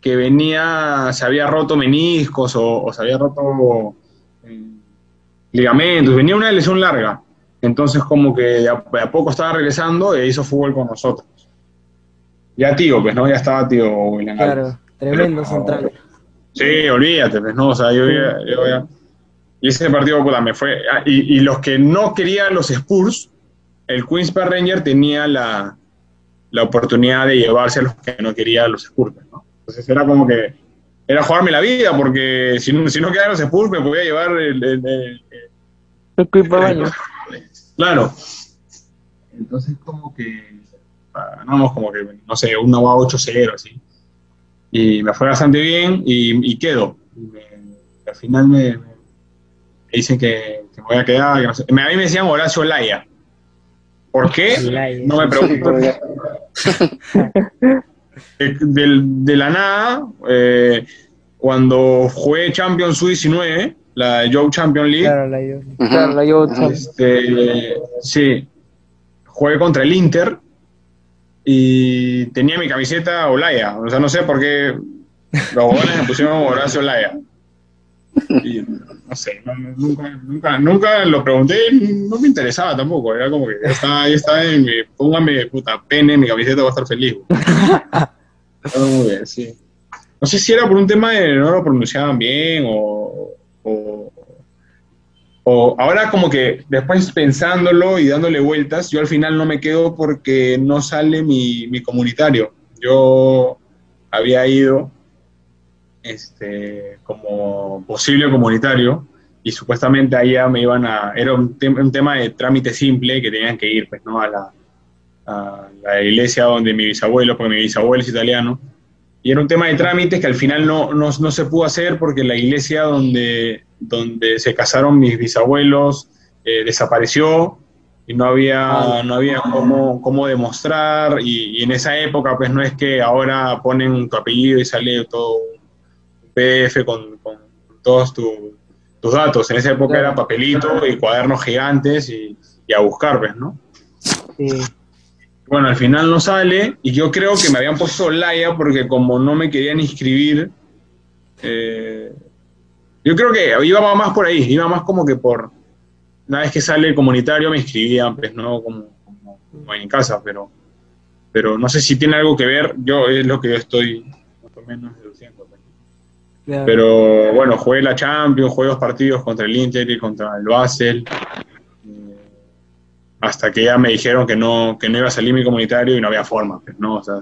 que venía, se había roto meniscos o, o se había roto eh, ligamentos, venía una lesión larga. Entonces como que de a, a poco estaba regresando e hizo fútbol con nosotros. Ya tío, pues no, ya estaba tío William. Claro. Tremendo Pero- central. Sí, olvídate, pues no, o sea, yo, ya- yo ya- Y ese partido, puta, me fue. ah, Y, y los que no querían los Spurs, el Queens Park Ranger tenía la, la oportunidad de llevarse a los que no querían los Spurs, ¿no? Entonces era como que. Era jugarme la vida, porque si no, si no Spurs, me podía llevar el- el-. Claro. Entonces, como que. Ganamos como que, no sé, una va 8-0, así. Y me fue bastante bien y, y quedo. Y me- al final me, me dicen que, que me voy a quedar. que no sé. Me- A mí me decían Horacio Laya. ¿Por qué? Laya. No me pregunto. Eh, del- de la nada, eh, cuando jugué Champions U19, la Joe Champions League, Claro, la. Claro, este, sí, jugué contra el Inter y tenía mi camiseta Olaya. O sea, no sé por qué los jugadores me pusieron Horacio Olaya. Y no sé, no- nunca, nunca, nunca lo pregunté, no me interesaba tampoco. Era como que ya está, ahí está, en mi, póngame puta pene, mi camiseta va a estar feliz. Muy bien, sí. No sé si era por un tema de no lo pronunciaban bien o, o, o ahora como que después pensándolo y dándole vueltas, yo al final no me quedo porque no sale mi, mi comunitario. Yo había ido este, como posible comunitario y supuestamente allá me iban a... Era un, tem- un tema de trámite simple que tenían que ir pues, ¿no? a, la, a la iglesia donde mi bisabuelo, porque mi bisabuelo es italiano, y era un tema de trámites que al final no, no, no se pudo hacer porque la iglesia donde, donde se casaron mis bisabuelos eh, desapareció y no había, no había cómo, cómo demostrar y, y en esa época pues no es que ahora ponen tu apellido y sale todo un PDF con, con todos tu- tus datos. En esa época Claro. era papelito y cuadernos gigantes y, y a buscar, pues, ¿no? Sí. Bueno, al final no sale y yo creo que me habían puesto Laya porque como no me querían inscribir, eh, yo creo que iba más por ahí, iba más como que por, una vez que sale el comunitario me inscribían, pues no como, como- como en casa, pero, pero no sé si tiene algo que ver, yo es lo que yo estoy más o menos. Claro. Pero bueno, jugué la Champions, jugué dos partidos contra el Inter y contra el Basel. eh, hasta que ya me dijeron que no, que no iba a salir mi comunitario y no había forma. pues, ¿no? O sea,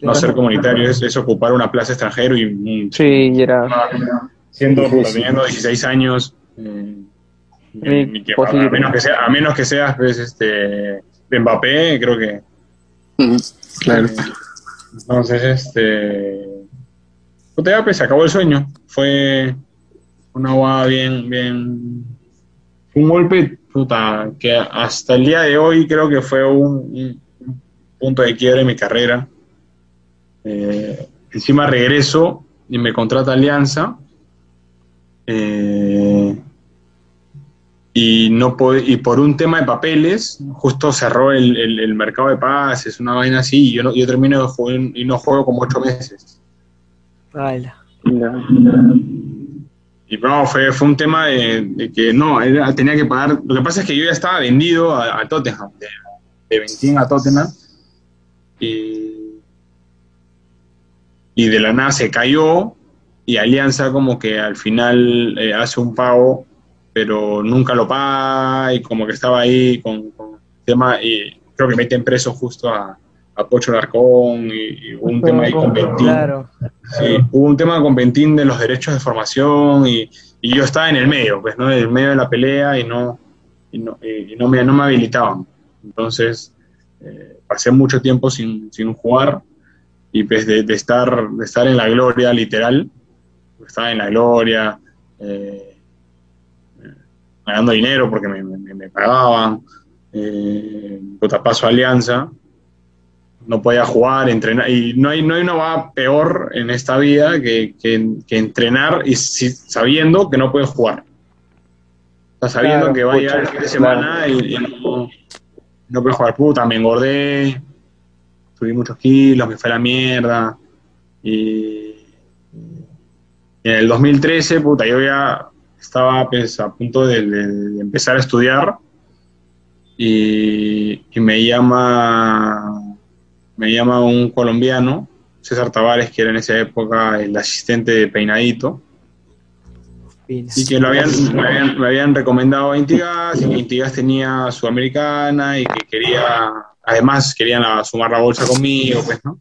no ser comunitario es, es ocupar una plaza extranjero y mm, Sí, era. siendo, Sí, sí. teniendo 16 años, eh, Ni ni que- posible. a, menos que sea, a menos que seas pues, este, Mbappé, creo que. Claro. eh, Entonces, este. Puta, ya, pues se acabó el sueño. Fue una guada bien, bien. Un golpe, puta, que hasta el día de hoy creo que fue un, un- un punto de quiebre en mi carrera. Eh, encima regreso y me contrata Alianza. Eh, y no y por un tema de papeles, justo cerró el, el- el mercado de pases, una vaina así, y yo, no- yo termino de jugar y no juego como ocho meses. Y no, fue, fue un tema de, que no, era- tenía que pagar. Lo que pasa es que yo ya estaba vendido a, Tottenham, de, de Bentín a Tottenham, y, y de la nada se cayó, y Alianza como que al final eh, hace un pago, pero nunca lo paga, y como que estaba ahí con, con tema, y creo que meten preso justo a, a Pocho Larcón, y, y hubo un tema ahí con Bentín. Claro. Sí, hubo un tema con Ventín de los derechos de formación y, y yo estaba en el medio, pues, ¿no? En el medio de la pelea y no, y no, y no me, no me habilitaban. Entonces, eh, pasé mucho tiempo sin, sin jugar y pues de, de estar, de estar en la gloria, literal, estaba en la gloria, eh, eh, ganando dinero porque me, me- me pagaban, eh, puta, paso a Alianza, no podía jugar, entrenar, y no hay, no hay una va peor en esta vida que, que- que entrenar y si- sabiendo que no puedes jugar. O sea, sabiendo Claro, que va a llegar el fin de semana y, y no, no puedes jugar. Puta, me engordé, subí muchos kilos, me fue a la mierda. Y, y en el 2013, puta, yo ya estaba pues, a punto de, de- de empezar a estudiar y, y me llama me llama un colombiano, César Tavares, que era en esa época el asistente de Peinadito, y que lo habían, me, habían, me habían recomendado a Intigas, y que Intigas tenía Sudamericana y que quería, además querían la- sumar la bolsa conmigo, pues, ¿no?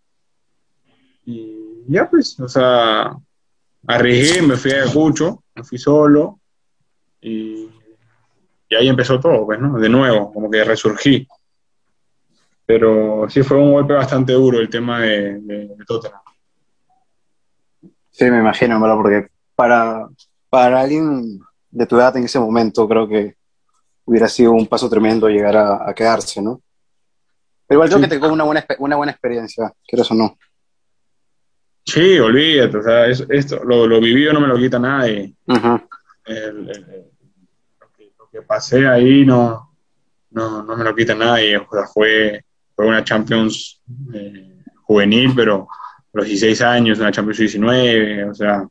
Y ya, pues, o sea, arriesgué, me fui a Ayacucho, me fui solo, y, y ahí empezó todo, pues, ¿no? De nuevo, como que resurgí. Pero sí fue un golpe bastante duro el tema de, de, de Tottenham. Sí, me imagino, ¿verdad? Porque para, para alguien de tu edad en ese momento creo que hubiera sido un paso tremendo llegar a, a quedarse, ¿no? Pero igual creo Sí. que te quedó una buena, una buena experiencia, quieras o no. Sí, olvídate, o sea, es- esto, lo, lo vivido no me lo quita nadie. Ujú. El- el- el- lo, que, lo que pasé ahí no, no, no me lo quita nadie. O sea, fue, fue una Champions eh, juvenil, pero a los 16 años, una Champions 19, o sea,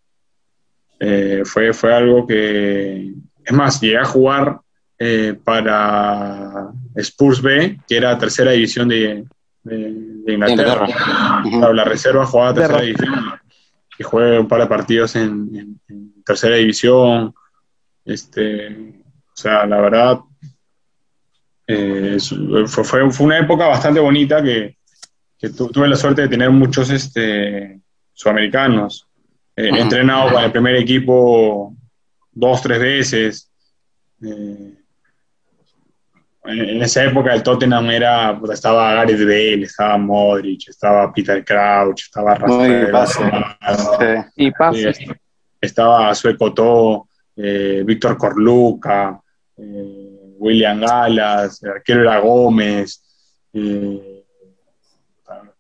eh, fue, fue algo que, es más, llegué a jugar eh, para Spurs B, que era tercera división de, de- de Inglaterra. Claro, la reserva jugaba tercera división y jugué un par de partidos en, en- en tercera división. Este, o sea, la verdad, eh, fue, fue, fue una época bastante bonita que, que tu- tuve la suerte de tener muchos este, sudamericanos. Eh. He entrenado con el primer equipo dos, tres veces. Eh, en, en esa época el Tottenham era, puta, estaba Gareth Bale, estaba Modric, estaba Peter Crouch, estaba Rafael. Y pase. Sí, estaba Sueco To, eh, Víctor Corluca, eh, William Galas, el arquero era Gómez, eh,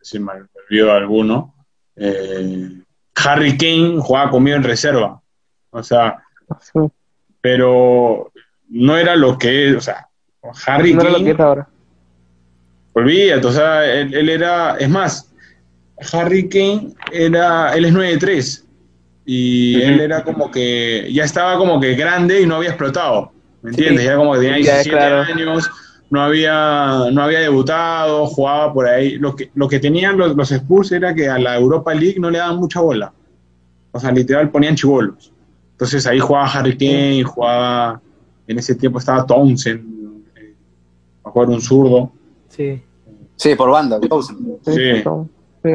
si me olvido de alguno. Eh, Harry Kane jugaba conmigo en reserva. O sea, Sí. pero no era lo que es, o sea, Harry No era lo que Kane, es ahora. olvídate, o sea, él, él era, es más, Harry Kane era, él es 9'3 y él era como que, ya estaba como que grande y no había explotado, ¿me entiendes? Sí. Ya como que tenía Ya, 17 claro. años, no había, no había debutado, jugaba por ahí, lo que, lo que tenían los, los Spurs era que a la Europa League no le daban mucha bola, o sea, literal ponían chivolos, entonces ahí jugaba Harry Kane, jugaba, en ese tiempo estaba Townsend, eh, me acuerdo un zurdo, Sí. Sí, por banda, Townsend. Sí. Sí.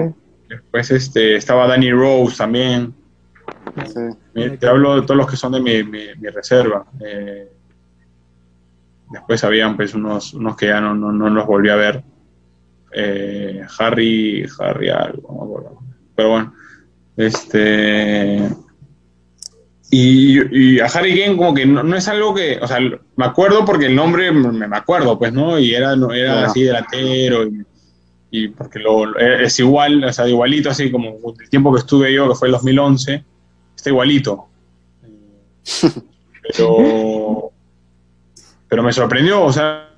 Después este, estaba Danny Rose también. Sí. Te hablo de todos los que son de mi, mi- mi reserva. Eh, después habían pues unos, unos que ya no, no, no los volví a ver. Eh, Harry, Harry algo, no me acuerdo. Pero bueno, este... Y, y a Harry Kane como que no, no es algo que, o sea, me acuerdo porque el nombre me, me acuerdo, pues, ¿no? Y era, no, era así delantero y, y porque lo, es igual, o sea, igualito, así como el tiempo que estuve yo, que fue el 2011, está igualito. Pero, pero me sorprendió, o sea,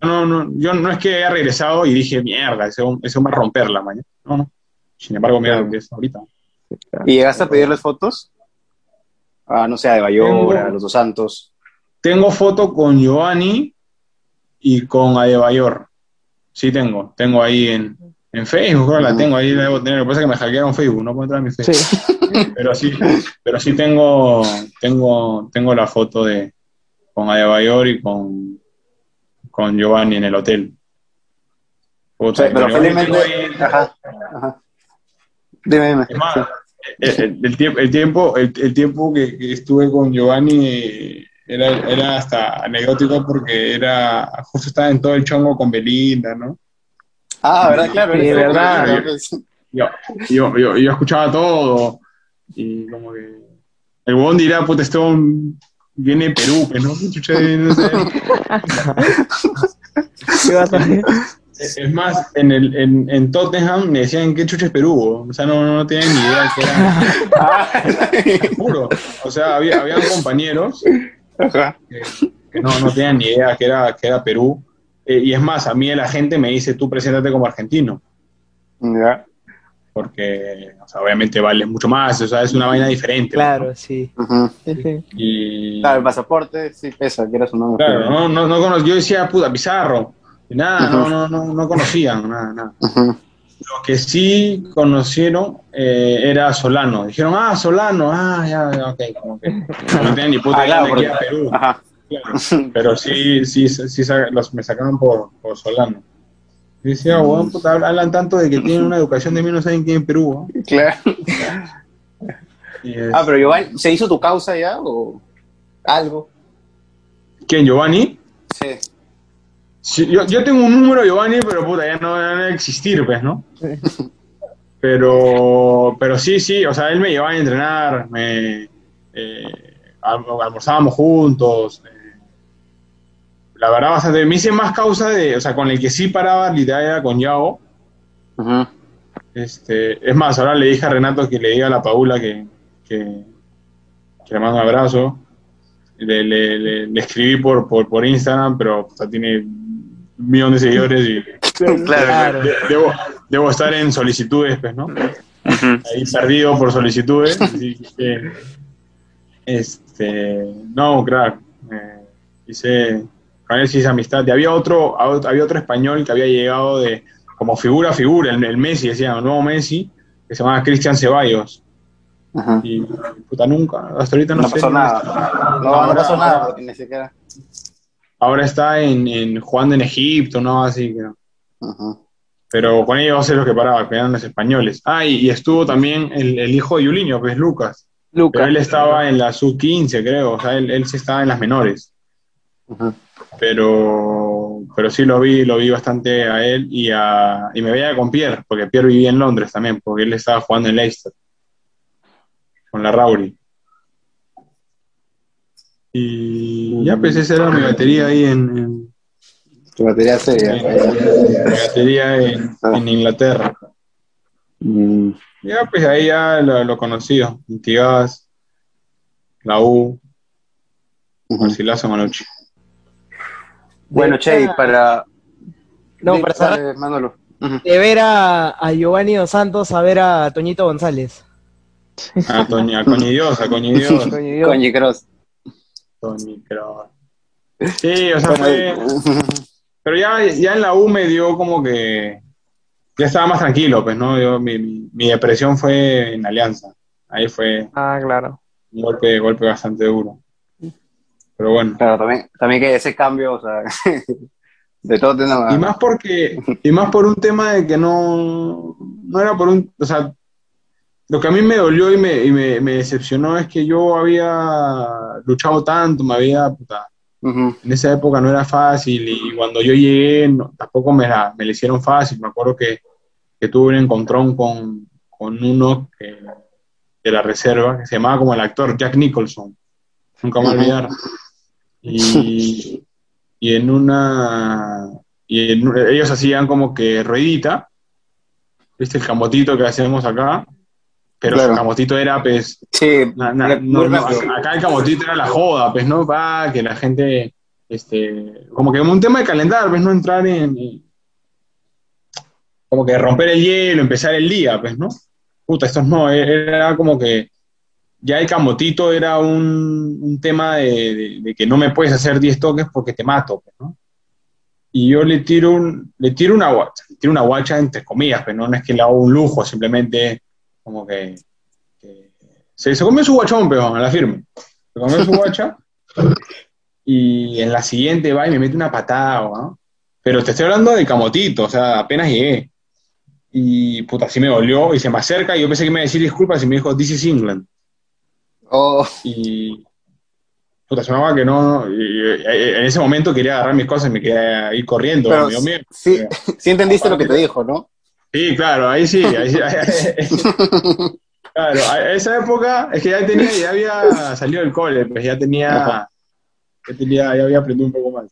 no, no, yo no es que haya regresado y dije, mierda, ese, ese hombre va a romperla, mañana. No, no. Sin embargo, mira lo que es ahorita. ¿Y llegaste a pedirles fotos? Ah, no sé, a De Bayor, Tengo- a Los Dos Santos. Tengo foto con Giovanni y con Adebayor. Sí tengo, tengo ahí en, en Facebook, creo que la tengo ahí, la debo tener. Lo que pasa es que me hackearon Facebook, no puedo entrar a mi Facebook. Sí. Pero sí, pero sí tengo, tengo, tengo la foto de con Adebayor y con, con Giovanni en el hotel. Puta, Sí, pero felizmente. Ajá, ajá. Dime, dime. Es más, el, el- el tiempo, el tiempo, el, el tiempo que, que estuve con Giovanni era, era hasta anecdótico porque era justo estaba en todo el chongo con Belinda, ¿no? Ah, ¿verdad? Claro. Sí, verdad. claro, Yo, yo, yo, yo escuchaba todo y como que el huevón dirá, puta, este huevón viene de Perú, pues, ¿no? ¿Qué chucha no sé. ¿Qué vas a? Es más, en, el, en, en Tottenham me decían, ¿qué chucha es Perú? O sea, no, no tenían ni idea que era... Juro. O sea, había, habían compañeros que, que no, no tenían ni idea que era, que era Perú. Eh, y es más, a mí la gente me dice, tú preséntate como argentino, Ya. Porque o sea, obviamente vales mucho más, o sea, es una vaina diferente. Claro, sí. Sí, sí. Y, Claro, el pasaporte sí pesa, quieras o no. claro, no, no, no yo decía, puta, Pizarro, y nada, no, no, no, no conocían, nada, nada. Lo que sí conocieron eh, era Solano. Dijeron, ah, Solano, ah, ya, ya, ok, como que no tenían ni puta Ah, idea claro, de que porque- era Perú. Ajá. Claro. Pero sí, sí, sí, sa- los, me sacaron por, por Solano. Decía, weón, puta, hablan tanto de que tienen una educación de mí, no saben quién es Perú. ¿no? Claro. Ah, pero Giovanni, ¿se hizo tu causa ya o algo? ¿Quién, Giovanni? Sí. Sí, yo, yo tengo un número Giovanni, pero puta, ya no no debe existir, pues, ¿no? Pero, pero sí, sí, o sea, él me llevaba a entrenar, me eh, alm- almorzábamos juntos. eh, la verdad, bastante. Me hice más causa de, o sea, con el que sí paraba literal era con Yao. Este, es más, ahora le dije a Renato que le diga a la Paula que, que, que le mando un abrazo. Le, le- le- le escribí por, por, por Instagram, pero o sea, tiene un millón de seguidores y Claro. de- debo, debo estar en solicitudes, pues, ¿no? Ahí perdido por solicitudes. así que, este, no, crack. eh, hice, amistad. Y había otro, había otro español que había llegado de, como figura a figura, el, el Messi, decían, el nuevo Messi, que se llamaba Cristian Ceballos. Ajá. Y puta, nunca, hasta ahorita no, No sé. pasó nada. No, no Ahora- pasó nada porque ni siquiera. Ahora está en, en- jugando en Egipto, ¿no? Así que. Ajá. Pero con ellos sé los que paraba, que eran los españoles. Ah, y, y estuvo también el, el hijo de Yuliño, que es Lucas. Pero Lucas. él estaba en la sub-15, creo. O sea, él, él sí estaba en las menores. Pero, pero sí lo vi, lo vi bastante a él y, a, y me veía con Pierre, porque Pierre vivía en Londres también, porque él estaba jugando en Leicester. Con la Rauri. Y ya, pues esa era mi batería ahí en, en- Tu batería seria. mi batería en, en Inglaterra. Mm. Ya, pues ahí ya lo, lo conocido. Antigas, la U. Marcilazo, Manucci. Bueno, Che, para. No, para dale, Manolo. De ver a, a Giovanni Dos Santos a ver a Toñito González. A Toñi, a Coñi Dios, a Coñi Dios. Coñi Cross. Tony Kroos. Sí, o sea, fue. Pero ya, ya en la U me dio como que. Ya estaba más tranquilo, pues, ¿no? Yo, mi, mi, mi depresión fue en Alianza. Ahí fue Ah, claro. un golpe, golpe bastante duro. Pero bueno. Claro, también, también que ese cambio, o sea, de todo tiene Y más porque, y más por un tema de que no, no era por un, o sea, lo que a mí me dolió y me, y me, me decepcionó es que yo había luchado tanto, me había, puta, en esa época no era fácil y cuando yo llegué no- tampoco me la, me la hicieron fácil. Me acuerdo que, que tuve un encontrón con, con uno que- de la reserva que se llamaba como el actor Jack Nicholson. Nunca me olvidar. Y, y en una. Y en- ellos hacían como que ruedita, ¿viste? El camotito que hacemos acá. Pero Claro. el camotito era, pues, Sí, na- na- muy no, no, rápido. acá el camotito era la joda, pues, ¿no? Para que la gente, este, como que un tema de calentar, pues, no entrar en, en- como que romper el hielo, empezar el día, pues, ¿no? Puta, estos no, era como que ya el camotito era un, un tema de, de- de que no me puedes hacer 10 toques porque te mato, pues, ¿no? Y yo le tiro, un, le tiro una guacha, le tiro una guacha entre comillas, pero no es que le hago un lujo, simplemente como que, que- se, se comió su guachón, pero a la firme. Se comió su guacha y en la siguiente va y me mete una patada, ¿no? Pero te estoy hablando de camotito, o sea, apenas llegué. Y puta, así me dolió y se me acerca y yo pensé que me iba a decir disculpas y me dijo, this is England. Oh, Y puta, sonaba que no. y- en ese momento quería agarrar mis cosas y me quería ir corriendo. pero sí, sí entendiste lo que te dijo, ¿no? Sí, claro, ahí sí. ahí sí, claro, a esa época es que ya tenía, ya había salido del cole, pues ya tenía, ya tenía, ya había aprendido un poco más.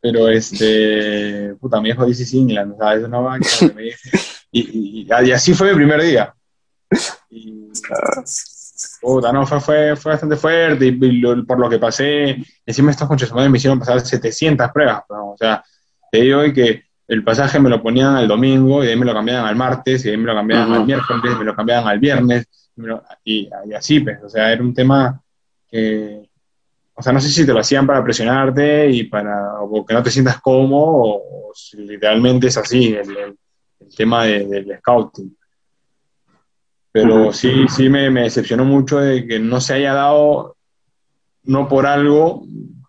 Pero este, puta, mi hijo dice England, o sea, eso no va. Y, y, y así fue mi primer día. Y, puta, no, fue, fue, fue bastante fuerte y, y lo- por lo que pasé, encima estos conchas me hicieron pasar 700 pruebas, ¿no? o sea, te digo que el pasaje me lo ponían al domingo y de ahí me lo cambiaban al martes y de ahí me lo cambiaban Ujú. al miércoles, me lo cambiaban al viernes y, así, pues, o sea, era un tema que, o sea, no sé si te lo hacían para presionarte y para o que no te sientas cómodo o, o si literalmente es así el, el- el tema de- del scouting. Pero sí, sí me, me decepcionó mucho de que no se haya dado, no por algo,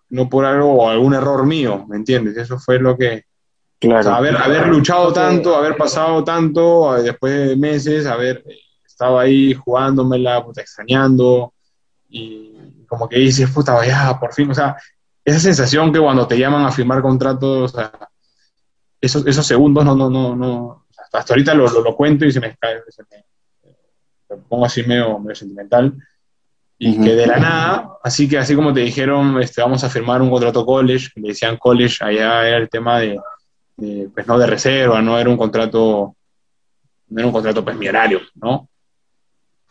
no por algo o algún error mío, ¿me entiendes? Eso fue lo que, o Claro. sea, haber, haber luchado tanto, haber pasado tanto, después de meses, haber estado ahí jugándomela, puta, extrañando, y como que dices, puta, ya, por fin, o sea, esa sensación que cuando te llaman a firmar contratos, o sea, esos, esos segundos no, no, no, no, hasta, hasta ahorita lo, lo, lo cuento y se me cae, se me, me pongo así medio, medio sentimental, y Ujú. que de la nada, así que así como te dijeron, este, vamos a firmar un contrato college, le decían college, allá era el tema de, de, pues no de reserva, no era un contrato, no era un contrato pues millonario, ¿no?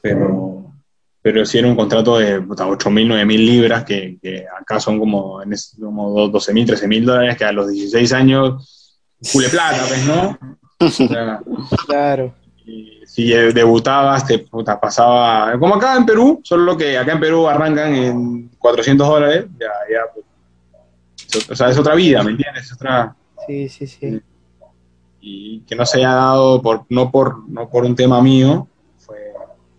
Pero, pero sí era un contrato de puta, 8.000, 9.000 libras, que, que acá son como, en es- como 12.000, 13.000 dólares, que a los 16 años, cule plata, pues, ¿no? O sea, Claro. Y si debutabas, te puta, pasaba, como acá en Perú, solo que acá en Perú arrancan en 400 dólares, ya, ya, pues, o sea, es otra vida, ¿me entiendes? Es otra, Sí, sí, sí. y que no se haya dado por no por no por un tema mío fue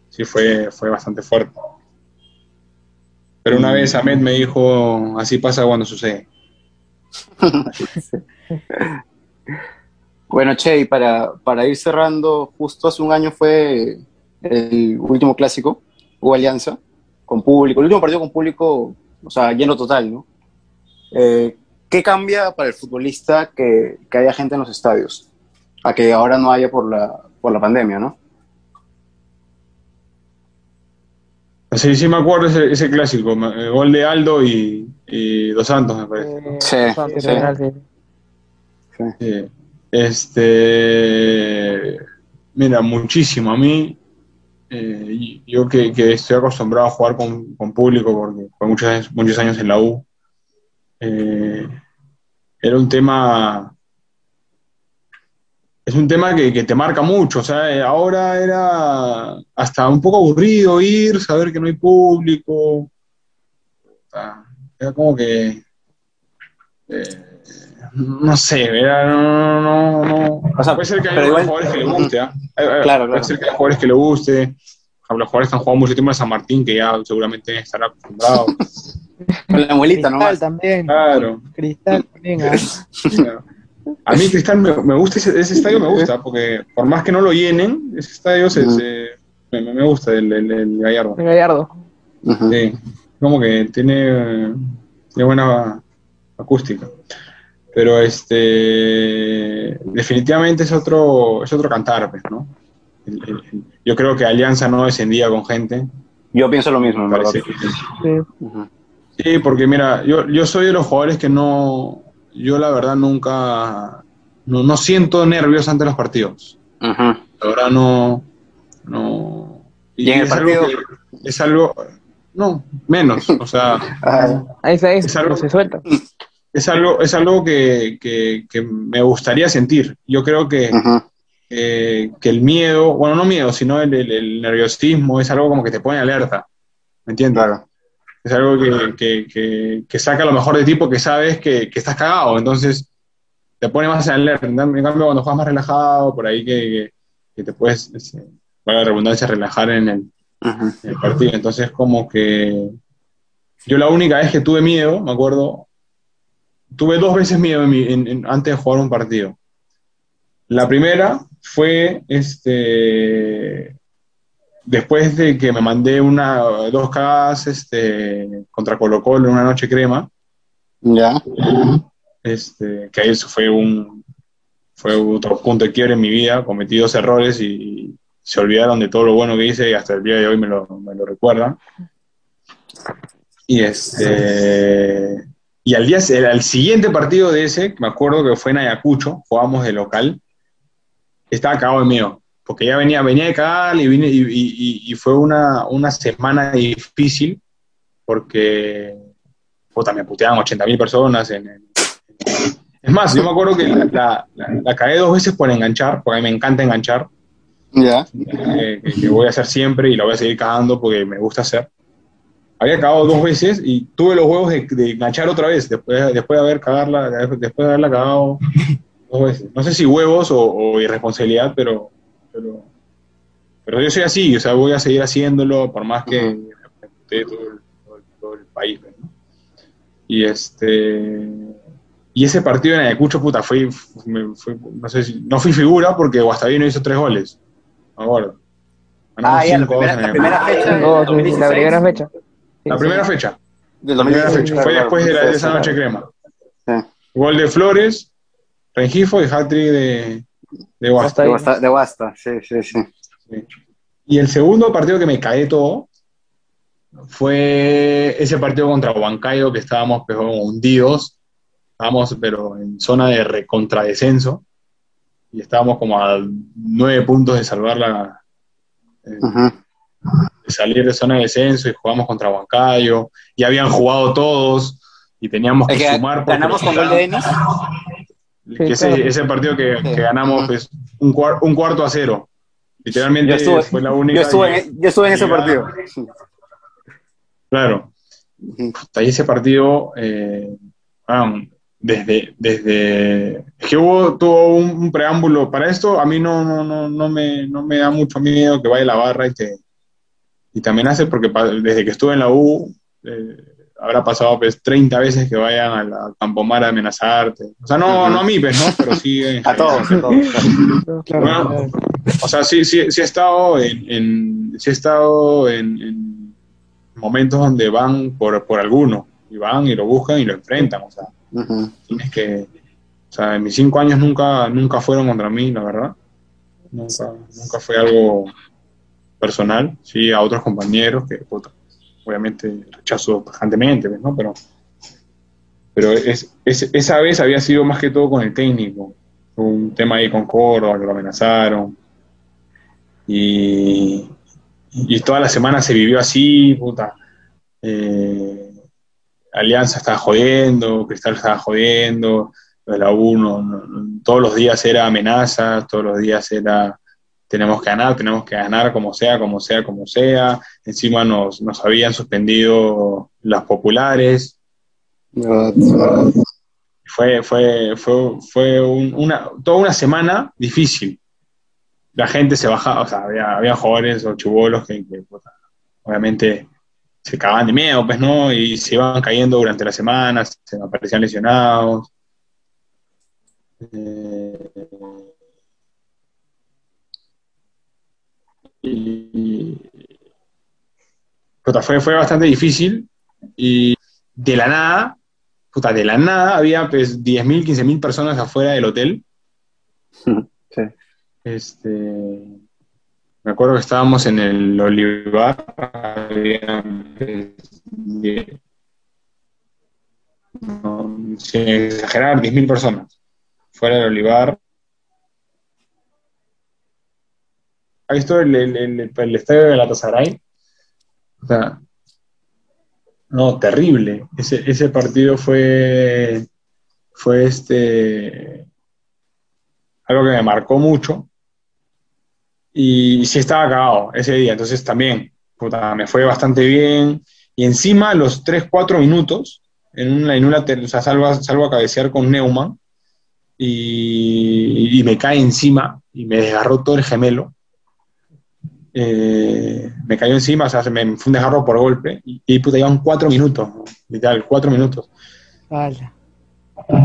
sí fue fue bastante fuerte pero una vez Ahmed me dijo así pasa cuando sucede Bueno, Che, y para, para ir cerrando, justo hace un año fue el último clásico, hubo Alianza, con público, el último partido con público, o sea, lleno total, ¿no? Eh, ¿Qué cambia para el futbolista que, que haya gente en los estadios? A que ahora no haya por la, por la pandemia, ¿no? sí sí me acuerdo ese, ese clásico el gol de Aldo y, y Dos Santos me parece Eh, Sí, sí. Sí. Este, mira, muchísimo. A mí, eh, yo que, que estoy acostumbrado a jugar con, con público porque fue muchos, muchos años en la U, eh, era un tema, es un tema que, que te marca mucho. O sea, eh, ahora era hasta un poco aburrido ir, saber que no hay público. O sea, era como que... no sé, era, no, no, no. O sea, puede ser que haya igual- jugadores que le guste, ¿ah? Hay- hay- Claro, puede claro. ser que haya jugadores que le guste. Por ejemplo, los jugadores que han jugado mucho tiempo en San Martín, que ya seguramente estarán acostumbrados. Con la abuelita Cristal nomás. también. claro. Cristal también. ah. claro. A mí Cristal me, me gusta, ese, ese estadio me gusta, porque por más que no lo llenen, ese estadio se, me, me gusta, el, el, el Gallardo. De Gallardo. Sí, como que tiene, tiene buena acústica. Pero este definitivamente es otro, es otro cantar, pues, ¿no? El- el- el- yo creo que Alianza no descendía con gente. Yo pienso lo mismo, en me verdad. parece que- Sí. Porque mira, yo, yo soy de los jugadores que no, yo la verdad nunca, no, no siento nervios ante los partidos. Ujú. La verdad no, no. ¿Y en el es algo partido? que- es algo, no, menos, o sea. Ah, Ahí ahí Es algo- se suelta. Es algo, es algo que, que- que me gustaría sentir. Yo creo que, eh, que el miedo, bueno, no miedo, sino el, el- el nerviosismo es algo como que te pone alerta. ¿Me entiendes? Claro. Es algo que, que- saca lo mejor de ti porque sabes que, que estás cagado. Entonces te pone más alerta. En cambio, cuando juegas más relajado, por ahí que, te puedes, este, para la redundancia, relajar en el, en el partido. Entonces, como que yo la única vez que tuve miedo, me acuerdo, tuve dos veces miedo en mi- en- en- antes de jugar un partido. La primera fue este después de que me mandé una dos cagadas este, contra Colo Colo en una noche crema, Ya. este, que eso fue un fue otro punto de quiebre en mi vida, cometí dos errores y, se olvidaron de todo lo bueno que hice y hasta el día de hoy me lo, me lo recuerdan. Y este y al día al siguiente partido de ese, me acuerdo que fue en Ayacucho, jugábamos de local, estaba cagado de miedo, porque ya venía, venía de cagar y, vine, y, y- y fue una, una semana difícil, porque puta, me puteaban 80 mil personas. En, en- es más, yo me acuerdo que la, la, la- la cagué dos veces por enganchar, porque a mí me encanta enganchar, Ya. eh, que, que voy a hacer siempre y lo voy a seguir cagando porque me gusta hacer. Había cagado dos veces y tuve los huevos de, de enganchar otra vez, después, después de haber cagarla, después de haberla cagado dos veces. No sé si huevos o, o irresponsabilidad, pero, pero, pero yo soy así, o sea, voy a seguir haciéndolo por más que Ujú. represente todo, el- todo el- todo el país. ¿no? Y este y ese partido en Ayacucho, puta, fue, me- fue- no sé si, no fui figura porque Guastavino hizo tres goles. Ganamos Ah, ya, la 5-2 primera, en la primera fecha. No, la 2016. primera fecha. La primera fecha. Del La primera 2016, fecha. Fue después de, la- de esa noche crema. Sí. Gol de Flores, Rengifo y hat-trick de, de Guasta. De Guasta, de Guasta, sí, sí, sí. Sí. Y el segundo partido que me caí todo fue ese partido contra Huancayo que estábamos pero, hundidos. Estábamos, pero en zona de recontradescenso. Y estábamos como a nueve puntos de salvar la. eh, salir de zona de descenso y jugamos contra Huancayo. Y habían jugado todos. Y teníamos que Es que sumar. ganamos con gol de Denis. que ese, claro. ese partido que, Sí. que ganamos pues, un, cuar- un cuarto a cero. Literalmente Yo estuve, fue la única. yo estuve, en, yo estuve en ese partido. Claro. Y ese partido, eh, ah, desde, desde. Es que hubo, tuvo un, un preámbulo. Para esto, a mí no, no, no, no, me, no me da mucho miedo que vaya la barra y te, y te amenace, porque desde que estuve en la U, eh, habrá pasado pues 30 veces que vayan a la Campomar a amenazarte. O sea, no, no a mí, pues, ¿no? Pero sí. en A todos, a todos. claro. Claro, Bueno, claro. O sea, sí, sí, sí he estado en, en- sí he estado en, en momentos donde van por, por alguno, y van y lo buscan y lo enfrentan, o sea, tienes que, o sea, en mis cinco años nunca, nunca fueron contra mí, la verdad, nunca, nunca fue algo personal, sí, a otros compañeros que, obviamente rechazo tajantemente, pues, ¿no? Pero, pero es, es- esa vez había sido más que todo con el técnico, un tema ahí con Córdoba, que lo amenazaron, y, y toda la semana se vivió así, puta. Eh, Alianza estaba jodiendo, Cristal estaba jodiendo, la U no- no- no- todos los días era amenazas, todos los días era tenemos que ganar, tenemos que ganar como sea, como sea, como sea. Encima nos, nos habían suspendido las populares. Fue, fue, fue, fue un- una, toda una semana difícil. La gente se bajaba, o sea, había, había jóvenes o chubolos que, obviamente se cagaban de miedo, pues, ¿no? Y se iban cayendo durante las semanas, se aparecían lesionados. Eh, y, puta, fue, fue bastante difícil y de la nada, puta, de la nada había pues 10.000, 15.000 personas afuera del hotel. Sí. Este, me acuerdo que estábamos en el Olivar, había, pues, no, sin exagerar, 10.000 personas fuera del Olivar. ¿Has visto el, el, el, estadio de la Tazaray? O sea, no, terrible. Ese, ese partido fue, fue este, algo que me marcó mucho. Y sí estaba cagado ese día, entonces también, puta, me fue bastante bien. Y encima, los 3, 4 minutos, en una, en una ter- o sea, salgo, a- salgo a cabecear con Neumann y, y me cae encima y me desgarró todo el gemelo. Eh, me cayó encima, o sea, se me fue un desgarro por golpe y, y puta, iban 4 minutos, literal, 4 minutos. Ala.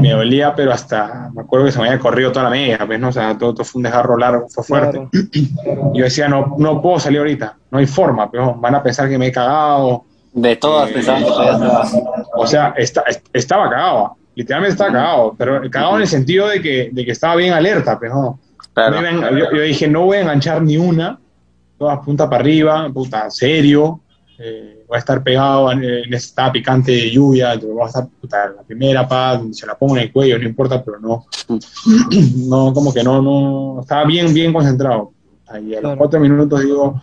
Me dolía, pero hasta, me acuerdo que se me había corrido toda la media, pues, ¿no? O sea, todo, todo fue un desgarro largo, fue fuerte. Claro. Y yo decía, no, no puedo salir ahorita, no hay forma, pero van a pensar que me he cagado. De todas Eh, pensaban que. O sea, esta- est- estaba cagado, literalmente estaba cagado, pero cagado en el sentido de que, de que estaba bien alerta, pero no. Claro. No en- yo, yo dije, no voy a enganchar ni una, todas punta para arriba, puta, serio, eh, voy a estar pegado en, esta picante de lluvia, voy a estar, puta, la primera paz, se la pongo en el cuello, no importa, pero no, no, como que no, no, estaba bien, bien concentrado. Y a los Claro. cuatro minutos digo,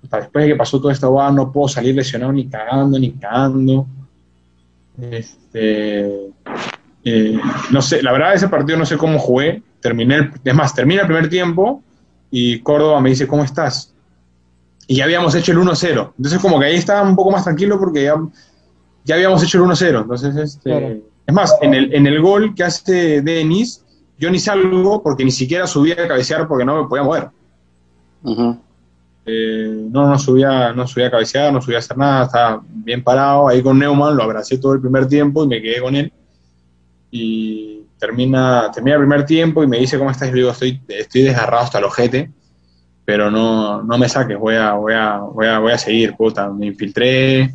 puta, después de que pasó todo esto, va, no puedo salir lesionado ni cagando, ni cagando. Este, eh, no sé, la verdad ese partido no sé cómo jugué, terminé, el- es más, termina el primer tiempo y Córdoba me dice, ¿cómo estás? Y ya habíamos hecho el 1-0, entonces como que ahí estaba un poco más tranquilo porque ya, ya habíamos hecho el 1-0, entonces este, Claro. es más, en el, en el gol que hace Denis, yo ni salgo porque ni siquiera subía a cabecear porque no me podía mover. Eh, no, no subía, no subía a cabecear, no subía a hacer nada, estaba bien parado ahí con Neumann, lo abracé todo el primer tiempo y me quedé con él. Y termina, termina el primer tiempo y me dice, ¿cómo estás? Y le digo, estoy, estoy desgarrado hasta el ojete, pero no, no me saques, voy a, voy a, voy a, voy a seguir, puta. Me infiltré,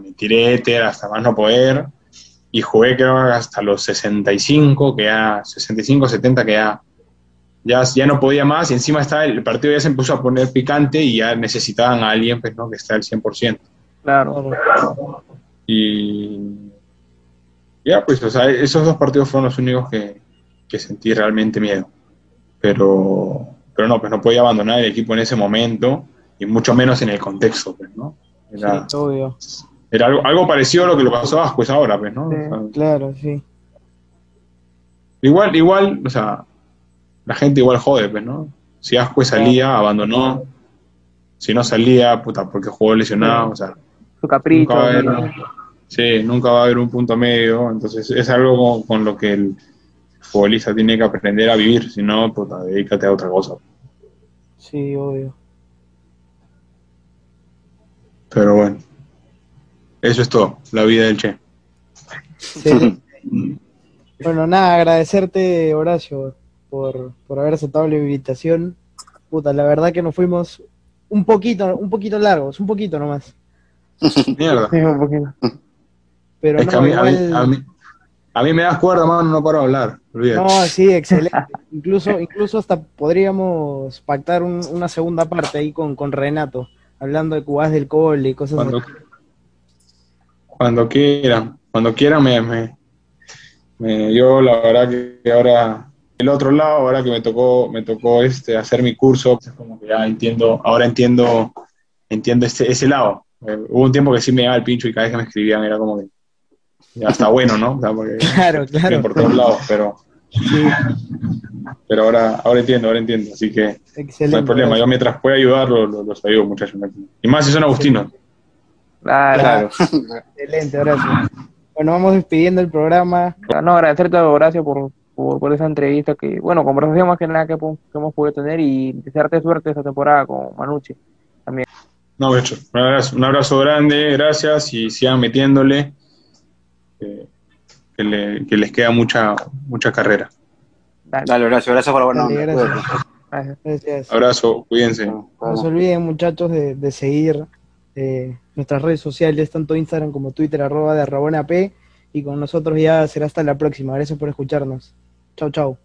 me tiré éter hasta más no poder y jugué creo hasta los 65, que ya, 65, 70, que ya, ya, ya no podía más y encima estaba, el partido ya se empezó a poner picante y ya necesitaban a alguien pues, ¿no? que esté al 100%. Claro. Y ya, pues, o sea, esos dos partidos fueron los únicos que, que sentí realmente miedo. Pero, pero no, pues no podía abandonar el equipo en ese momento y mucho menos en el contexto, pues, ¿no? Era, Sí, obvio. era algo, algo parecido a lo que le pasó a Ascuez ahora, pues, ¿no? Sí. O sea, Claro, sí. igual, igual, o sea, la gente igual jode, pues, ¿no? Si Ascuez salía, abandonó. Si no salía, puta, porque jugó lesionado, o sea, Su capricho. nunca va a haber, ¿no? sí, nunca va a haber un punto medio, entonces es algo con, con lo que el futbolista tiene que aprender a vivir, si no, puta, dedícate a otra cosa. Sí, obvio. Pero bueno, eso es todo, la vida del Che. Sí. bueno, nada, agradecerte, Horacio, por, por haber aceptado la invitación. Puta, la verdad que nos fuimos un poquito, un poquito largos, un poquito nomás. Mierda. Sí, un poquito. Pero Es que no, a mí, a, mí, a, mí, a mí me das cuerda, mano, no paro de hablar. olvídate. No, sí, excelente. incluso, incluso hasta podríamos pactar un- una segunda parte ahí con, con Renato, hablando de cubas del cole y cosas Cuando, así. cuando quieran, cuando quieran me, me, me- yo la verdad que ahora el otro lado, ahora que me tocó, me tocó este hacer mi curso, es como que ya entiendo, ahora entiendo, entiendo ese, ese lado. Eh, hubo un tiempo que sí me daba el pincho y cada vez que me escribían era como que ya está bueno, ¿no? O sea, porque Claro, claro. por todos lados, pero, Sí, pero ahora, ahora entiendo, ahora entiendo, así que no excelente. hay problema. Yo mientras pueda ayudar, lo- lo- los ayudo, muchachos. Y más si son agustinos. Claro. Claro. Excelente, Horacio. Bueno, vamos despidiendo el programa. No, agradecerte, Horacio, por, por, por esa entrevista que, bueno, conversación más que nada que, que hemos podido tener y desearte suerte esta temporada con Manucci. No, de hecho, un abrazo, un abrazo grande, gracias y sigan metiéndole. Que, le- que les queda mucha, mucha carrera. Dale, Dale, Horacio, gracias por la buena Dale, onda. gracias. Gracias. Abrazo, cuídense. No se olviden, muchachos, de, de seguir eh, nuestras redes sociales, tanto Instagram como Twitter, arroba de Rabona P. Y con nosotros ya será hasta la próxima. Gracias por escucharnos. Chau, chau.